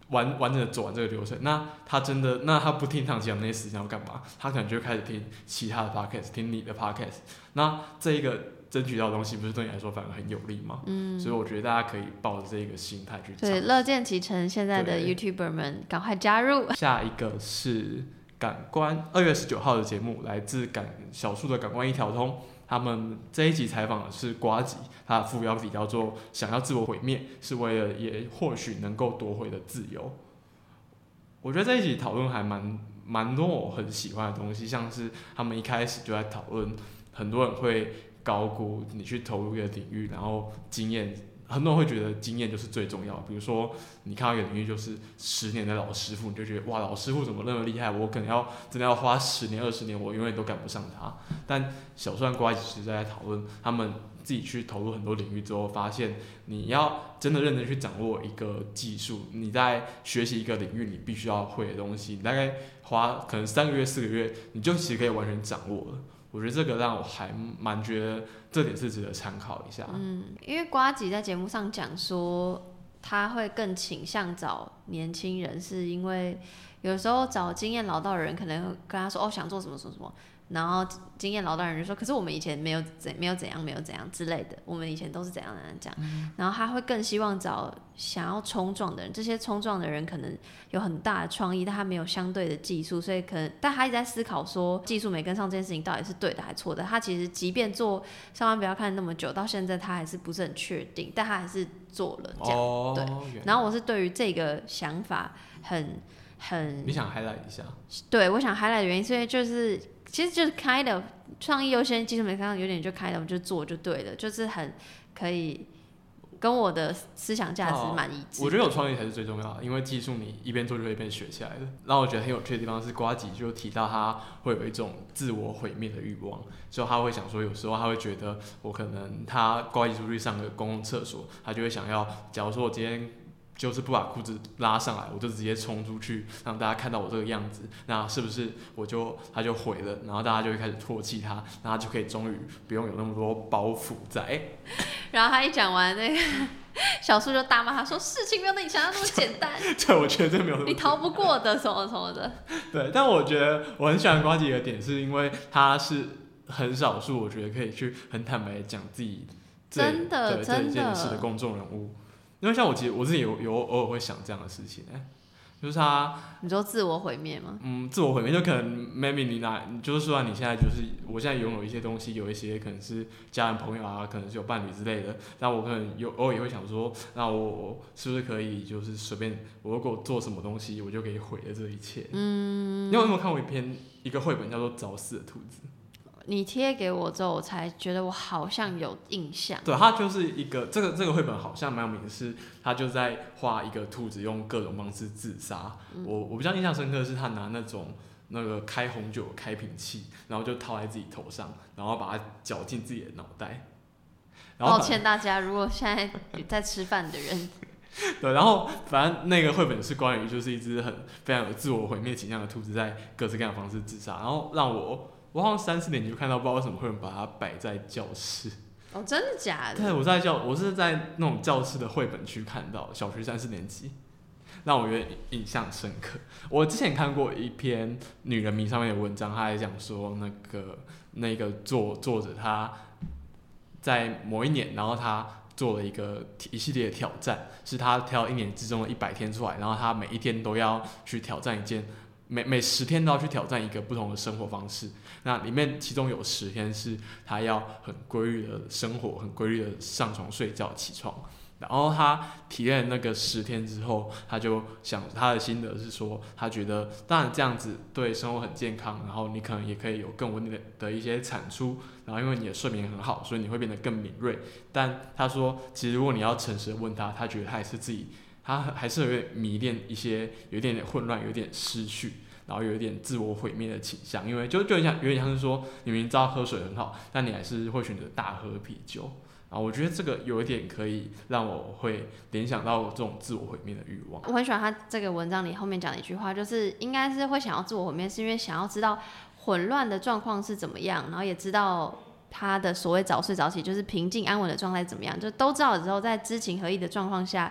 完完整的走完这个流程。那他真的，那他不听唐琪阳那些时间要干嘛？他可能就会开始听其他的 podcast，听你的 podcast。那这一个争取到东西，不是对你来说反而很有利吗？嗯，所以我觉得大家可以抱着这一个心态去。对，乐见其成。现在的 YouTuber 们，赶快加入。下一个是感官，二月十九号的节目，来自感小树的感官一条通。他们这一集采访的是瓜吉，他的副标题叫做“想要自我毁灭，是为了也或许能够夺回的自由”。我觉得这一集讨论还蛮蛮多我很喜欢的东西，像是他们一开始就在讨论，很多人会高估你去投入一个领域，然后经验。很多人会觉得经验就是最重要，比如说你看到一个领域就是十年的老师傅，你就觉得哇，老师傅怎么那么厉害？我可能要真的要花十年、二十年，我永远都赶不上他。但小算瓜其实在讨论，他们自己去投入很多领域之后，发现你要真的认真去掌握一个技术，你在学习一个领域你必须要会的东西，你大概花可能三个月、四个月，你就其实可以完全掌握了。我觉得这个让我还蛮觉得这点是值得参考一下。嗯，因为瓜吉在节目上讲说，他会更倾向找年轻人，是因为有时候找经验老道的人可能跟他说哦想做什么什么什么。然后经验老道人就说：“可是我们以前没有怎没有怎样没有怎样之类的，我们以前都是怎样怎样讲。”然后他会更希望找想要冲撞的人，这些冲撞的人可能有很大的创意，但他没有相对的技术，所以可能但他一直在思考说技术没跟上这件事情到底是对的还是错的。他其实即便做上班不要看那么久，到现在他还是不是很确定，但他还是做了这样。对。然后我是对于这个想法很很。你想 highlight 一下？对，我想 highlight 的原因，所以就是。其实就是开的创意优先，技术没看到有点就开的，我们就做就对了，就是很可以跟我的思想价值蛮一致。我觉得有创意才是最重要的，因为技术你一边做就会一边学起来的。让我觉得很有趣的地方是瓜吉就提到他会有一种自我毁灭的欲望，就他会想说有时候他会觉得我可能他瓜吉出去上个公共厕所，他就会想要，假如说我今天。就是不把裤子拉上来，我就直接冲出去，让大家看到我这个样子，那是不是我就他就毁了？然后大家就会开始唾弃他，然后就可以终于不用有那么多包袱在。然后他一讲完那个小树就大骂他说：“事情没有你想象那么简单。” 对，我觉得这没有。你逃不过的，什么什么的。对，但我觉得我很喜欢瓜吉的点，是因为他是很少数，我觉得可以去很坦白讲自己真的这件事的公众人物。因为像我其实我自己有有偶尔会想这样的事情，哎，就是他，你说自我毁灭吗？嗯，自我毁灭就可能 maybe 你拿，就是说你现在就是我现在拥有一些东西，有一些可能是家人朋友啊，可能是有伴侣之类的，那我可能有偶尔也会想说，那我是不是可以就是随便我如果做什么东西，我就可以毁了这一切？嗯，你有没有看过一篇一个绘本叫做《早死的兔子》？你贴给我之后，我才觉得我好像有印象。对，它就是一个这个这个绘本好像蛮有名的，是他就在画一个兔子用各种方式自杀。我我比较印象深刻的是他拿那种那个开红酒开瓶器，然后就套在自己头上，然后把它绞进自己的脑袋。抱歉大家，如果现在在吃饭的人。对，然后反正那个绘本是关于就是一只很非常有自我毁灭倾向的兔子，在各式各样的方式自杀，然后让我。我好像三四年级就看到，不知道为什么会有人把它摆在教室。哦，真的假的？对，我在教，我是在那种教室的绘本区看到，小学三四年级，让我有点印象深刻。我之前看过一篇女人迷上面的文章，他还讲说，那个那个作作者他在某一年，然后他做了一个一系列的挑战，是他挑一年之中的一百天出来，然后他每一天都要去挑战一件。每每十天都要去挑战一个不同的生活方式，那里面其中有十天是他要很规律的生活，很规律的上床睡觉起床。然后他体验那个十天之后，他就想他的心得是说，他觉得当然这样子对生活很健康，然后你可能也可以有更稳定的的一些产出，然后因为你的睡眠很好，所以你会变得更敏锐。但他说，其实如果你要诚实的问他，他觉得他也是自己。他还是有点迷恋一些，有一点点混乱，有点失去，然后有一点自我毁灭的倾向。因为就就像有点像是说，你明知道喝水很好，但你还是会选择大喝啤酒。啊，我觉得这个有一点可以让我会联想到这种自我毁灭的欲望。我很喜欢他这个文章里后面讲的一句话，就是应该是会想要自我毁灭，是因为想要知道混乱的状况是怎么样，然后也知道他的所谓早睡早起就是平静安稳的状态怎么样，就都知道之后，在知情合意的状况下。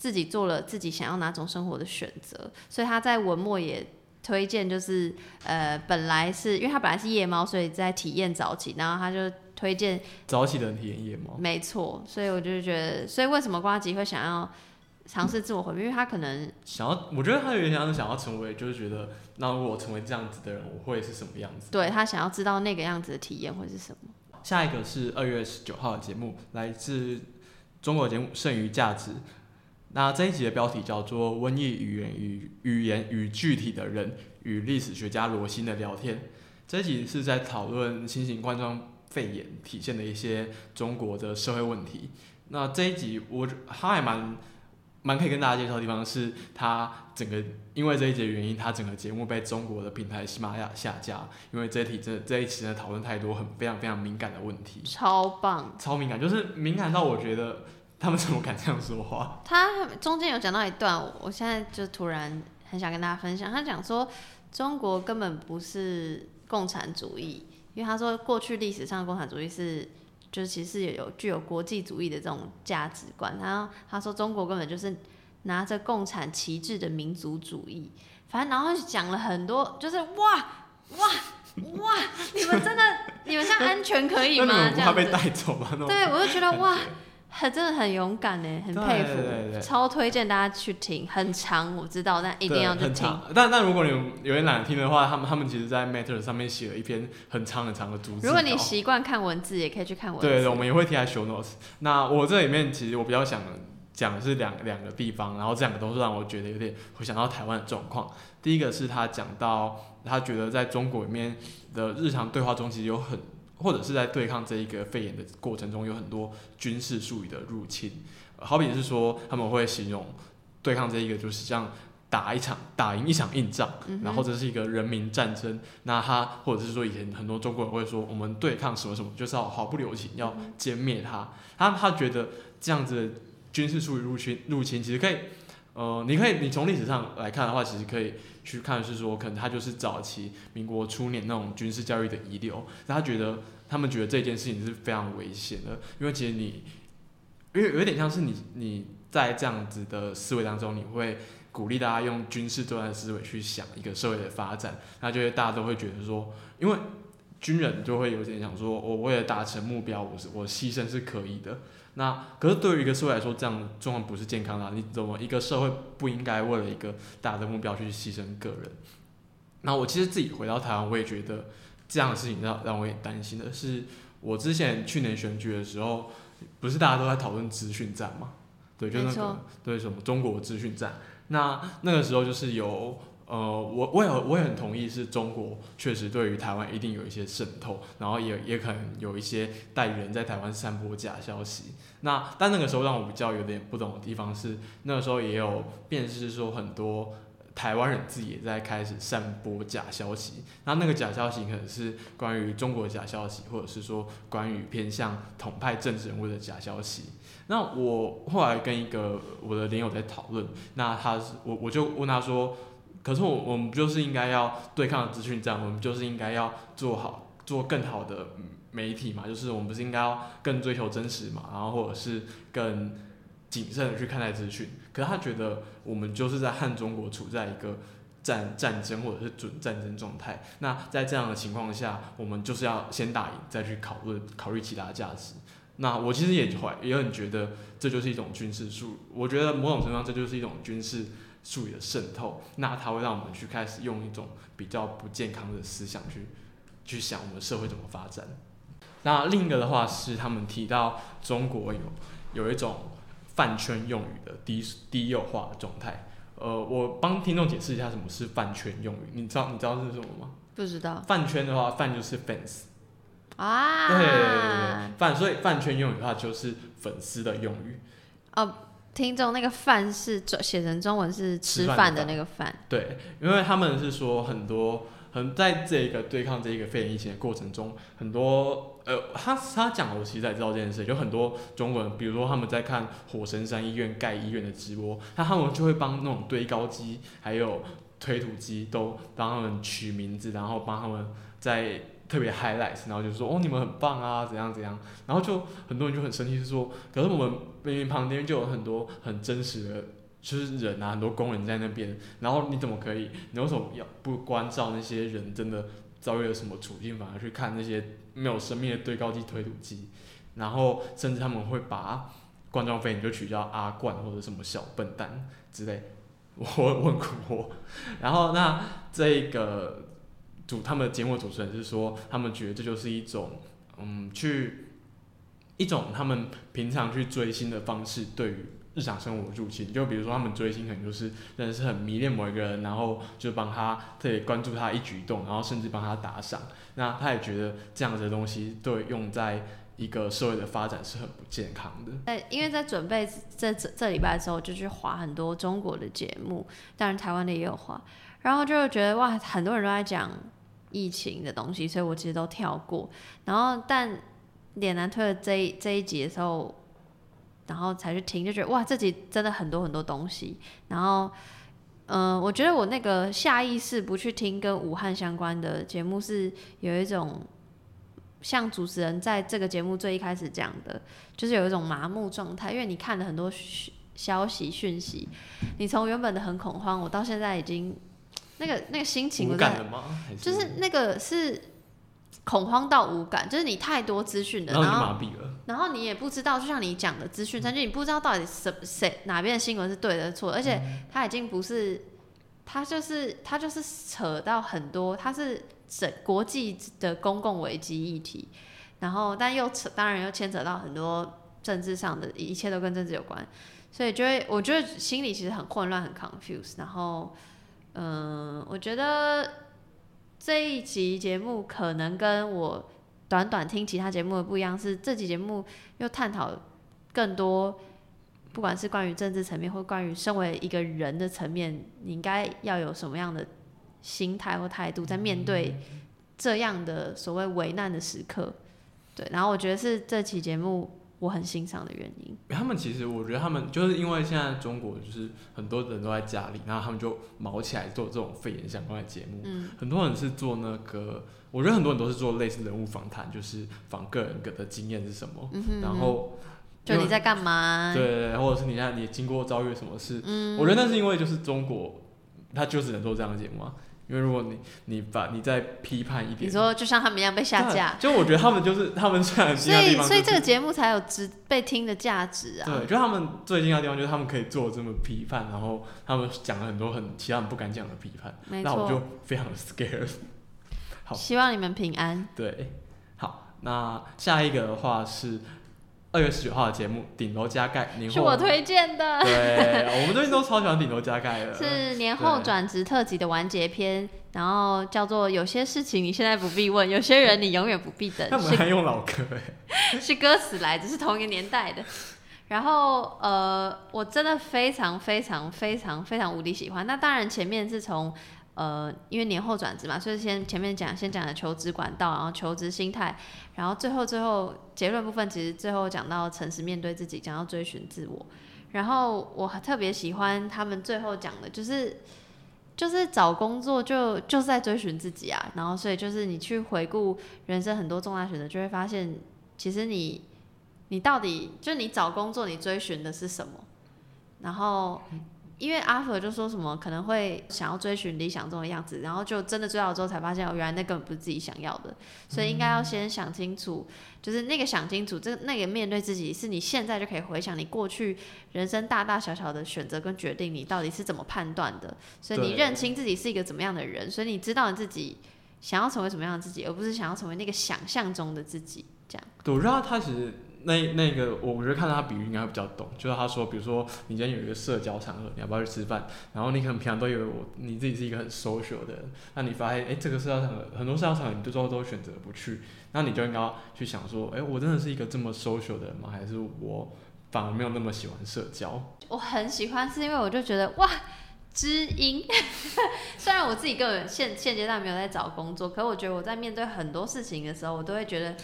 自己做了自己想要哪种生活的选择，所以他在文末也推荐，就是呃，本来是因为他本来是夜猫，所以在体验早起，然后他就推荐早起的人体验夜猫。没错，所以我就觉得，所以为什么瓜吉会想要尝试自我毁灭？因为他可能想要，我觉得他有点像是想要成为，就是觉得，那如果我成为这样子的人，我会是什么样子？对他想要知道那个样子的体验会是什么。下一个是二月十九号的节目，来自中国节目《剩余价值》。那这一集的标题叫做《瘟疫语言与语言与具体的人与历史学家罗新的聊天》。这一集是在讨论新型冠状肺炎体现的一些中国的社会问题。那这一集我他还蛮蛮可以跟大家介绍的地方是，他整个因为这一节原因，他整个节目被中国的平台喜马拉雅下架，因为这一题这这一期呢讨论太多很非常非常敏感的问题，超棒，超敏感，就是敏感到我觉得他们怎么敢这样说话？他中间有讲到一段，我现在就突然很想跟大家分享。他讲说，中国根本不是共产主义，因为他说过去历史上共产主义是。就是其实也有具有国际主义的这种价值观，然后他说中国根本就是拿着共产旗帜的民族主义，反正然后讲了很多，就是哇哇哇，你们真的你们这样安全可以吗？这样被带走吗？对，我就觉得哇。很真的很勇敢呢，很佩服，超推荐大家去听，很长我知道，但一定要去听。但但如果你有点懒得听的话，他们他们其实，在 Matter 上面写了一篇很长很长的主旨。如果你习惯看文字，也可以去看文字。对对，我们也会贴在 Show Notes。那我这里面其实我比较想讲的是两两个地方，然后这两个都是让我觉得有点回想到台湾的状况。第一个是他讲到，他觉得在中国里面的日常对话中，其实有很。或者是在对抗这一个肺炎的过程中，有很多军事术语的入侵，好比是说他们会形容对抗这一个就是像打一场打赢一场硬仗，然后这是一个人民战争。那他或者是说以前很多中国人会说我们对抗什么什么就是要毫不留情要歼灭他。他他觉得这样子的军事术语入侵入侵其实可以，呃，你可以你从历史上来看的话，其实可以。去看是说，可能他就是早期民国初年那种军事教育的遗留，他觉得他们觉得这件事情是非常危险的，因为其实你，因为有点像是你你在这样子的思维当中，你会鼓励大家用军事作战思维去想一个社会的发展，那就会大家都会觉得说，因为军人就会有点想说，我为了达成目标，我是我牺牲是可以的。那可是对于一个社会来说，这样状况不是健康的。你怎么一个社会不应该为了一个大的目标去牺牲个人？那我其实自己回到台湾，我也觉得这样的事情让让我也担心的是，我之前去年选举的时候，不是大家都在讨论资讯战嘛？对，就那个对什么中国资讯战。那那个时候就是有。呃，我我也我也很同意，是中国确实对于台湾一定有一些渗透，然后也也可能有一些代理人在台湾散播假消息。那但那个时候让我比较有点不懂的地方是，那个时候也有便是说很多台湾人自己也在开始散播假消息。那那个假消息可能是关于中国假消息，或者是说关于偏向统派政治人物的假消息。那我后来跟一个我的连友在讨论，那他是我我就问他说。可是我我们不就是应该要对抗资讯战，我们就是应该要做好做更好的媒体嘛，就是我们不是应该要更追求真实嘛，然后或者是更谨慎的去看待资讯。可是他觉得我们就是在和中国处在一个战战争或者是准战争状态。那在这样的情况下，我们就是要先打赢，再去考虑考虑其他价值。那我其实也怀也很觉得这就是一种军事术，我觉得某种程度上这就是一种军事。术语的渗透，那它会让我们去开始用一种比较不健康的思想去去想我们社会怎么发展。那另一个的话是他们提到中国有有一种饭圈用语的低低幼化的状态。呃，我帮听众解释一下什么是饭圈用语，你知道你知道是什么吗？不知道。饭圈的话，饭就是 fans 啊，对对对对，饭所以饭圈用语的话就是粉丝的用语。哦。听众那个饭是写成中文是吃饭的那个饭，对，因为他们是说很多很在这个对抗这一个肺炎疫情的过程中，很多呃，他他讲我其实才知道这件事，有很多中国人，比如说他们在看火神山医院盖医院的直播，那他们就会帮那种堆高机还有推土机都帮他们取名字，然后帮他们在特别 highlights，然后就说哦你们很棒啊，怎样怎样，然后就很多人就很生气，是说，可是我们明明旁边就有很多很真实的，就是人啊，很多工人在那边，然后你怎么可以，你为什么要不关照那些人真的遭遇了什么处境，反而去看那些没有生命的堆高机、推土机，然后甚至他们会把冠状肺炎就取叫阿冠或者什么小笨蛋之类，我我很困惑，然后那这个。主他们的节目主持人是说，他们觉得这就是一种，嗯，去一种他们平常去追星的方式，对于日常生活入侵。就比如说他们追星可能就是真的是很迷恋某一个人，然后就帮他特别关注他一举一动，然后甚至帮他打赏。那他也觉得这样子的东西对用在一个社会的发展是很不健康的。在因为在准备这这这礼拜的时候，就去划很多中国的节目，当然台湾的也有划，然后就觉得哇，很多人都在讲。疫情的东西，所以我其实都跳过。然后，但脸男推了这一这一集的时候，然后才去听，就觉得哇，这集真的很多很多东西。然后，嗯，我觉得我那个下意识不去听跟武汉相关的节目，是有一种像主持人在这个节目最一开始讲的，就是有一种麻木状态，因为你看了很多消息讯息，你从原本的很恐慌，我到现在已经。那个那个心情，无感吗？就是那个是恐慌到无感，就是你太多资讯了，然后麻痹了，然后你也不知道，就像你讲的资讯，但是你不知道到底什谁哪边的新闻是对的错，而且他已经不是，他就是他就是扯到很多，他是整国际的公共危机议题，然后但又扯，当然又牵扯到很多政治上的，一切都跟政治有关，所以就会我觉得心里其实很混乱，很 confused，然后。嗯，我觉得这一集节目可能跟我短短听其他节目的不一样，是这集节目又探讨更多，不管是关于政治层面，或关于身为一个人的层面，你应该要有什么样的心态或态度，在面对这样的所谓危难的时刻。对，然后我觉得是这期节目。我很欣赏的原因，他们其实我觉得他们就是因为现在中国就是很多人都在家里，然后他们就毛起来做这种肺炎相关的节目。嗯，很多人是做那个，我觉得很多人都是做类似人物访谈，就是访个人的经验是什么，然后就你在干嘛？对，或者是你看你经过遭遇什么事？嗯，我觉得那是因为就是中国，他就只能做这样的节目啊。因为如果你你把你再批判一点，你说就像他们一样被下架，就我觉得他们就是他们虽然所以所以这个节目才有值被听的价值啊。对，就他们最惊讶的地方就是他们可以做这么批判，然后他们讲了很多很其他人不敢讲的批判，那我就非常的 scared。好，希望你们平安。对，好，那下一个的话是。二月十九号的节目《顶楼加盖》，是我推荐的。对，我们最近都超喜欢《顶楼加盖》的。是年后转职特辑的完结篇，然后叫做“有些事情你现在不必问，有些人你永远不必等 ”。他们还用老歌哎，是歌词来，只是同一个年代的。然后呃，我真的非常非常非常非常无敌喜欢。那当然前面是从。呃，因为年后转职嘛，所以先前面讲，先讲的求职管道，然后求职心态，然后最后最后结论部分，其实最后讲到诚实面对自己，讲到追寻自我。然后我特别喜欢他们最后讲的，就是就是找工作就就是在追寻自己啊。然后所以就是你去回顾人生很多重大选择，就会发现其实你你到底就你找工作，你追寻的是什么？然后。因为阿佛就说什么可能会想要追寻理想中的样子，然后就真的追到之后才发现，哦，原来那根本不是自己想要的，所以应该要先想清楚，就是那个想清楚，这那个面对自己，是你现在就可以回想你过去人生大大小小的选择跟决定，你到底是怎么判断的，所以你认清自己是一个怎么样的人，所以你知道你自己想要成为什么样的自己，而不是想要成为那个想象中的自己，这样。对，我知道他其实。那那个，我觉得看到他比喻应该会比较懂，就是他说，比如说你今天有一个社交场合，你要不要去吃饭？然后你可能平常都以为我你自己是一个很 social 的人，那你发现，哎，这个社交场合很多社交场合你最后都选择不去，那你就应该去想说，哎，我真的是一个这么 social 的人吗？还是我反而没有那么喜欢社交？我很喜欢，是因为我就觉得哇，知音。虽然我自己个人现现阶段没有在找工作，可我觉得我在面对很多事情的时候，我都会觉得。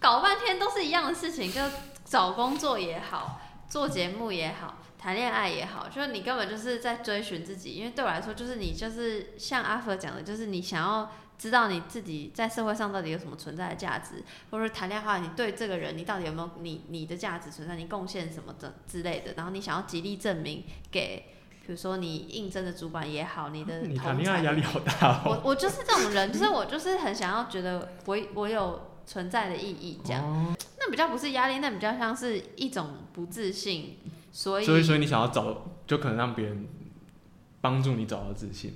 搞半天都是一样的事情，就找工作也好，做节目也好，谈恋爱也好，就是你根本就是在追寻自己。因为对我来说，就是你就是像阿佛讲的，就是你想要知道你自己在社会上到底有什么存在的价值，或者谈恋爱的话，你对这个人你到底有没有你你的价值存在，你贡献什么的之类的。然后你想要极力证明给，比如说你应征的主管也好，你的 谈恋爱才压力好大哦。我我就是这种人，就是我就是很想要觉得我我有存在的意义，这样。哦那比较不是压力，那比较像是一种不自信，所以所以，所以你想要找，就可能让别人帮助你找到自信。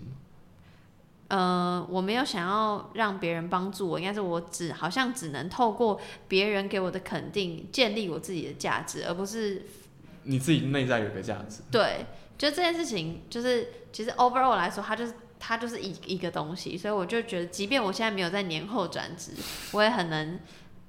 呃，我没有想要让别人帮助我，应该是我只好像只能透过别人给我的肯定建立我自己的价值，而不是你自己内在有个价值。对，就这件事情，就是其实 overall 来说，它就是它就是一一个东西，所以我就觉得，即便我现在没有在年后转职，我也很能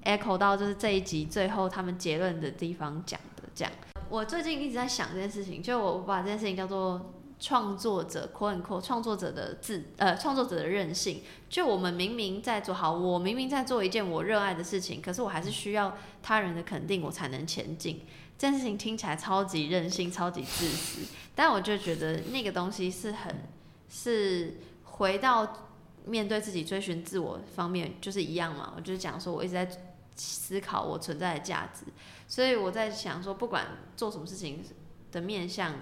echo 到就是这一集最后他们结论的地方讲的这样。我最近一直在想这件事情，就我把这件事情叫做创作者 quote unquote 创作者的自呃创作者的任性。就我们明明在做好，我明明在做一件我热爱的事情，可是我还是需要他人的肯定，我才能前进。这件事情听起来超级任性、超级自私，但我就觉得那个东西是很是回到面对自己、追寻自我方面，就是一样嘛。我就是讲说，我一直在思考我存在的价值，所以我在想说，不管做什么事情的面向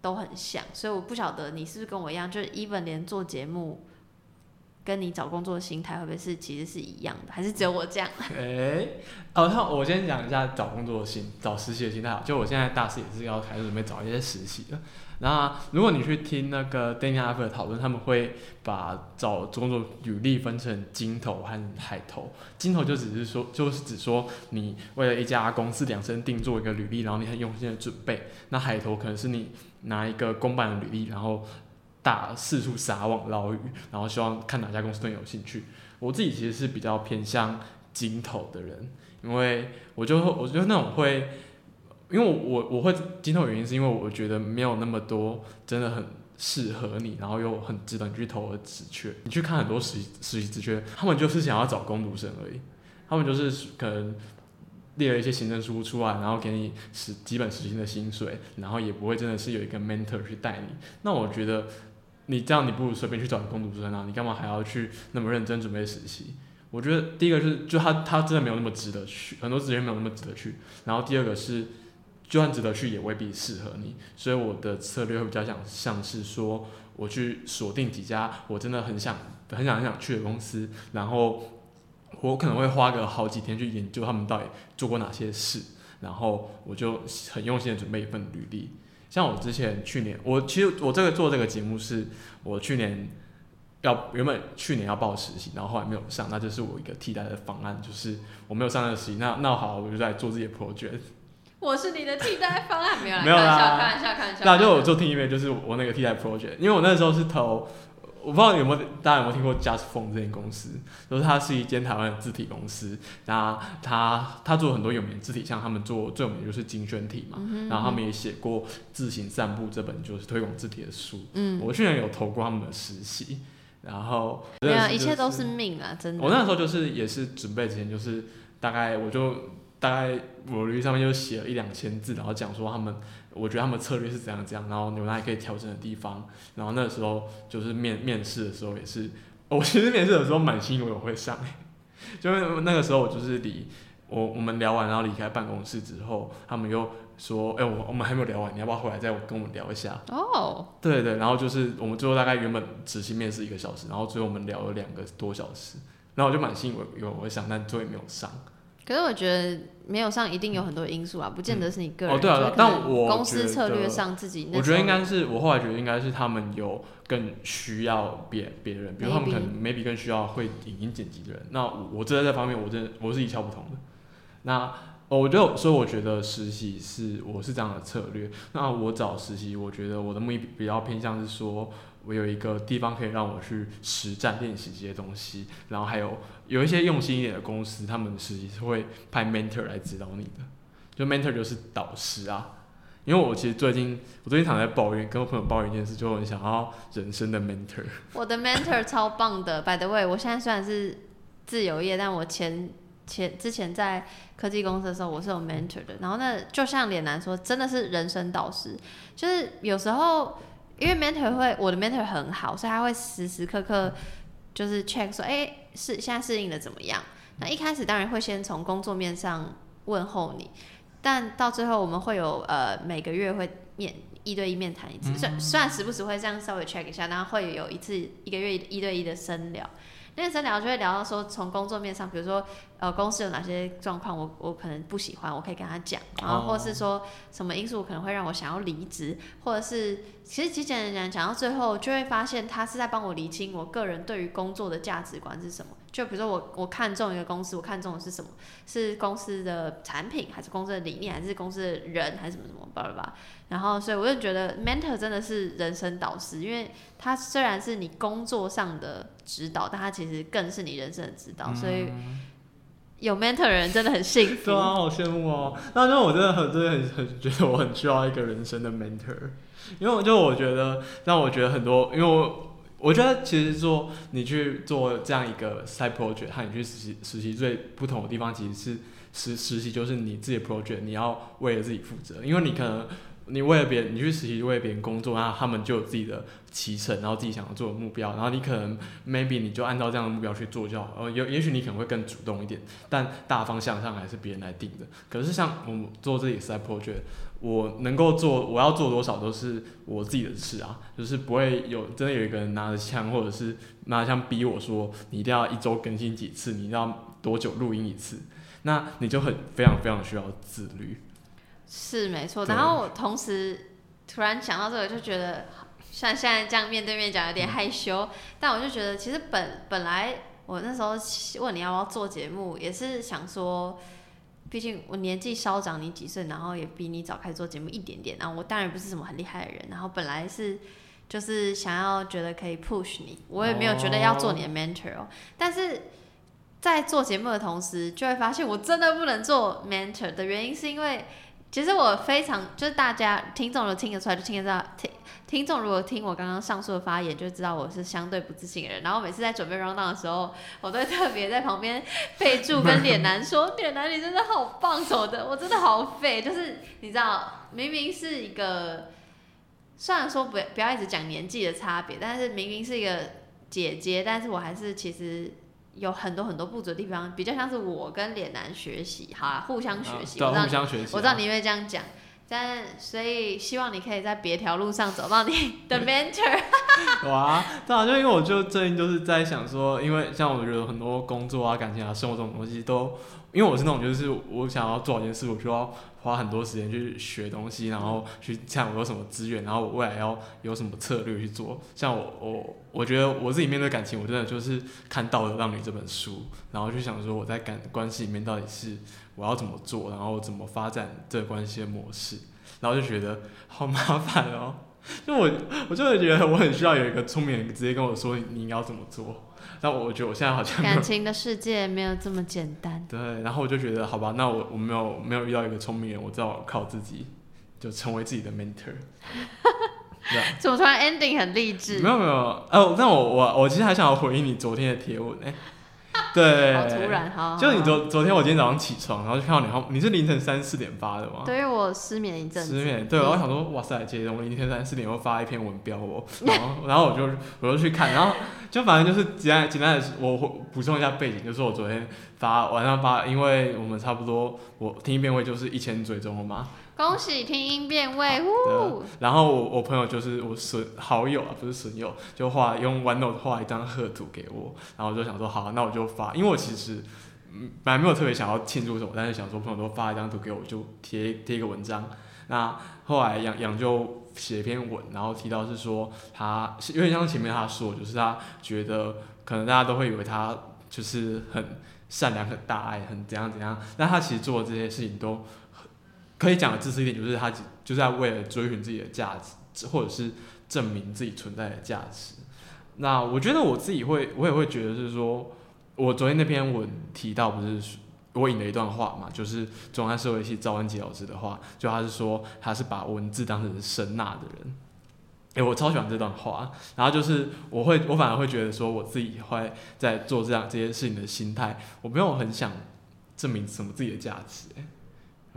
都很像，所以我不晓得你是不是跟我一样，就是 even 连做节目。跟你找工作的心态会不会是其实是一样的，还是只有我这样？哎、哦，那我先讲一下找工作的心，找实习的心态好。就我现在大四也是要开始准备找一些实习的。那如果你去听那个 Danny a f 的讨论，他们会把找工作履历分成金头和海头。金头就只是说，就是指说你为了一家公司量身定做一个履历，然后你很用心的准备。那海头可能是你拿一个公版的履历，然后大四处撒网捞鱼，然后希望看哪家公司对你有兴趣。我自己其实是比较偏向金头的人，因为我就我觉得那种会，因为我我会金头的原因是因为我觉得没有那么多真的很适合你，然后又很值得你去投的职缺。你去看很多实习实习职缺，他们就是想要找工读生而已，他们就是可能。列了一些行政书出来，然后给你实基本实习的薪水，然后也不会真的是有一个 mentor 去带你。那我觉得你这样，你不如随便去找个工读生啊，你干嘛还要去那么认真准备实习？我觉得第一个是，就他他真的没有那么值得去，很多职业没有那么值得去。然后第二个是，就算值得去，也未必适合你。所以我的策略会比较想像是说，我去锁定几家我真的很想很想很想去的公司，然后我可能会花个好几天去研究他们到底做过哪些事，然后我就很用心的准备一份履历。像我之前去年，我其实我这个做这个节目是我去年要原本去年要报实习，然后后来没有上，那就是我一个替代的方案，就是我没有上那个实习，那那好，我就在做自己的 project。我是你的替代方案，没有啦，没有啦开玩笑，开玩笑，开玩笑。对啊，就我做听音乐，就是我那个替代 project，因为我那时候是投，我不知道有没有大家有没有听过 Just Phone 这间公司，就是它是一间台湾的字体公司，那它它做很多有名的字体，像他们做最有名的就是精选体嘛，嗯然后他们也写过《自行散步》这本就是推广字体的书，嗯，我去年有投过他们的实习，然后没有，真的是一切都是命啊，真的。我那时候就是也是准备之前就是大概我就大概我履历上面就写了一两千字，然后讲说他们我觉得他们策略是怎样怎样，然后有哪里可以调整的地方。然后那时候就是面面试的时候也是，我其实面试的时候满心以为我会上、就是那个时候我就是离我我们聊完然后离开办公室之后，他们又说，哎、我我们还没有聊完，你要不要回来再跟我们聊一下？哦，对对，然后就是我们最后大概原本执行面试一个小时，然后最后我们聊了两个多小时，然后我就满心以为以为我会上，但最后也没有上。可是我觉得没有上一定有很多因素啊，不见得是你个人。哦对啊但我公司策略上自己我觉得应该是我后来觉得应该是他们有更需要别别人，比如他们可能 maybe 更需要会影音剪辑的人。那我我在这方面我真的我是一窍不通的。那哦，我就所以我觉得实习是我是这样的策略。那我找实习，我觉得我的目的比较偏向是说，我有一个地方可以让我去实战练习这些东西，然后还有有一些用心一点的公司，他们实习是会派 mentor 来指导你的，就 mentor 就是导师啊。因为我其实最近我最近常在抱怨，跟我朋友抱怨一件事，就很想要人生的 mentor。我的 mentor 超棒的。By the way，我现在虽然是自由业，但我前前之前在科技公司的时候，我是有 mentor 的，然后那就像脸男说，真的是人生导师，就是有时候因为 mentor 会我的 mentor 很好，所以他会时时刻刻就是 check 说，哎、是现在适应的怎么样？那一开始当然会先从工作面上问候你，但到最后我们会有呃每个月会面一对一面谈一次，虽、虽然时不时会这样稍微 check 一下，然后会有一次一个月一对一的深聊。那个深聊就会聊到说，从工作面上，比如说，呃，公司有哪些状况，我我可能不喜欢，我可以跟他讲，然后或是说什么因素可能会让我想要离职，或者是其实极简的讲讲到最后，就会发现他是在帮我厘清我个人对于工作的价值观是什么。就比如说我我看中一个公司，我看中的是什么？是公司的产品，还是公司的理念，还是公司的人，还是什么什么巴拉巴拉。然后，所以我就觉得 mentor 真的是人生导师，因为他虽然是你工作上的指导，但他其实更是你人生的指导。所以有 mentor 的人真的很幸福。对啊，好羡慕哦。那那我真的很真的很很觉得我很需要一个人生的 mentor，因为我就我觉得让我觉得很多，因为我我觉得其实做你去做这样一个 side project 和你去实习实习最不同的地方，其实是实实习就是你自己的 project，你要为了自己负责，因为你可能。你为了别人，你去实习为别人工作，然后他们就有自己的骑程，然后自己想要做的目标，然后你可能 maybe 你就按照这样的目标去做就好，呃，也也许你可能会更主动一点，但大方向上还是别人来定的。可是像我们做这里 side project，我能够做，我要做多少都是我自己的事啊，就是不会有真的有一个人拿着枪，或者是拿枪逼我说你一定要一周更新几次，你一定要多久录音一次，那你就很非常非常需要自律。是没错，然后我同时突然想到这个，就觉得像现在这样面对面讲有点害羞，但我就觉得其实本本来我那时候问你要不要做节目，也是想说，毕竟我年纪稍长你几岁，然后也比你早开始做节目一点点，然后我当然不是什么很厉害的人，然后本来是就是想要觉得可以 push 你，我也没有觉得要做你的 mentor 哦，但是。在做节目的同时，就会发现我真的不能做 mentor 的原因，是因为其实我非常就是大家听众如果听得出来，就听得到听听众如果听我刚刚上述的发言，就知道我是相对不自信的人。然后每次在准备 round down 的时候，我都会特别在旁边备注跟脸男说：“脸男你真的好棒什么的，我真的好废。”就是你知道，明明是一个虽然说不不要一直讲年纪的差别，但是明明是一个姐姐，但是我还是其实。有很多很多不足的地方，比较像是我跟脸男学习，好啊，互相学习。啊，我知道互相学习啊。我知道你会这样讲，但所以希望你可以在别条路上走到你的 mentor。哇，对啊，就因为我就最近就是在想说，因为像我觉得很多工作啊、感情啊、生活这种东西都，因为我是那种就是我想要做好一件事，我就要花很多时间去学东西，然后去看我有什么资源，然后我未来要有什么策略去做。像我我我觉得我自己面对感情，我真的就是看《道德让你》这本书，然后就想说我在感关系里面到底是我要怎么做，然后怎么发展这关系的模式，然后就觉得好麻烦哦。就我，我就会觉得我很需要有一个聪明人直接跟我说你应该要怎么做。但我觉得我现在好像感情的世界没有这么简单。对，然后我就觉得好吧，那我我没有没有遇到一个聪明人，我只好靠自己就成为自己的 mentor。怎么突然 ending 很励志？没有没有，哦，那我我我其实还想要回应你昨天的贴文，哎、对，好突然，好。就你昨昨天我今天早上起床，然后就看到你好，你是凌晨三四点发的吗？对于我失眠一阵子，失眠，对，然后想说，哇塞，姐姐，我凌晨三四点又发一篇文标我，然后 然后我就我就去看，然后就反正就是简单简单的，我补充一下背景，就是我昨天发晚上发，因为我们差不多我听一遍会就是一千追踪了嘛，恭喜听音辨位，呜！然后我我朋友就是我损好友啊，不是损友，就画用 OneNote 画一张贺图给我，然后我就想说好，那我就发，因为我其实嗯本来没有特别想要庆祝什么，但是想说朋友都发一张图给我，就贴贴一个文章。那后来杨杨就写一篇文，然后提到是说他是有点像前面他说，就是他觉得可能大家都会以为他就是很善良、很大爱、很怎样怎样，但他其实做的这些事情都可以讲的自私一点，就是他就是在为了追寻自己的价值，或者是证明自己存在的价值。那我觉得我自己会，我也会觉得是说，我昨天那篇文提到不是我引了一段话嘛，就是中央社会系赵文杰老师的话，就他是说他是把文字当成是声呐的人。诶、我超喜欢这段话。然后就是我会，我反而会觉得说，我自己会在做这样这些事情的心态，我没有很想证明什么自己的价值、欸。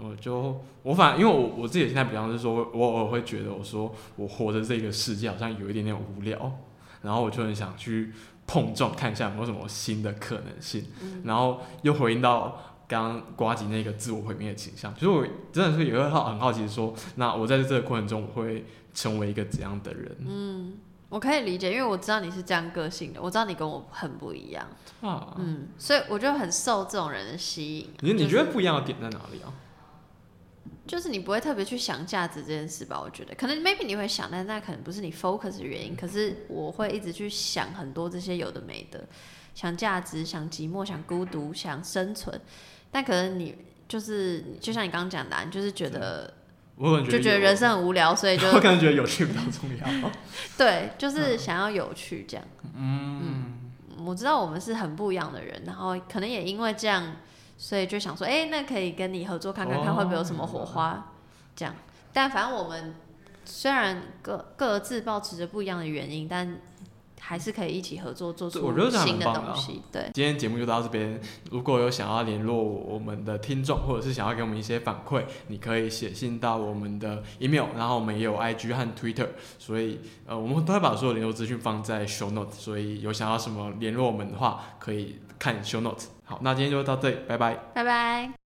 我就我反因为我我自己的心态比方是说，我偶尔会觉得我说我活着这个世界好像有一点点无聊，然后我就很想去碰撞看一下有没有什么新的可能性，然后又回应到刚刚瓜吉那个自我毁灭的倾向，其实我真的是也会好很好奇说，那我在这个过程中我会成为一个怎样的人？嗯，我可以理解，因为我知道你是这样个性的，我知道你跟我很不一样，啊，嗯，所以我就很受这种人的吸引。你你觉得不一样的点在哪里啊？就是你不会特别去想价值这件事吧？我觉得可能 maybe 你会想，但那可能不是你 focus 的原因。可是我会一直去想很多这些有的没的，想价值，想寂寞，想孤独，想生存。但可能你就是就像你刚刚讲的啊、你就是觉得我就觉得人生很无聊，所以就 我可能觉得有趣比较重要。对，就是想要有趣这样。嗯，我知道我们是很不一样的人，然后可能也因为这样，所以就想说，哎、那可以跟你合作看看，哦看会不会有什么火花，这样。但反正我们虽然各各自保持着不一样的原因，但还是可以一起合作，做出新的东西。对，今天节目就到这边。如果有想要联络我们的听众，或者是想要给我们一些反馈，你可以写信到我们的 email，然后我们也有 IG 和 Twitter，所以呃，我们都会把所有联络资讯放在 show note，所以有想要什么联络我们的话，可以看 show note。好，那今天就到这里，拜拜。拜拜。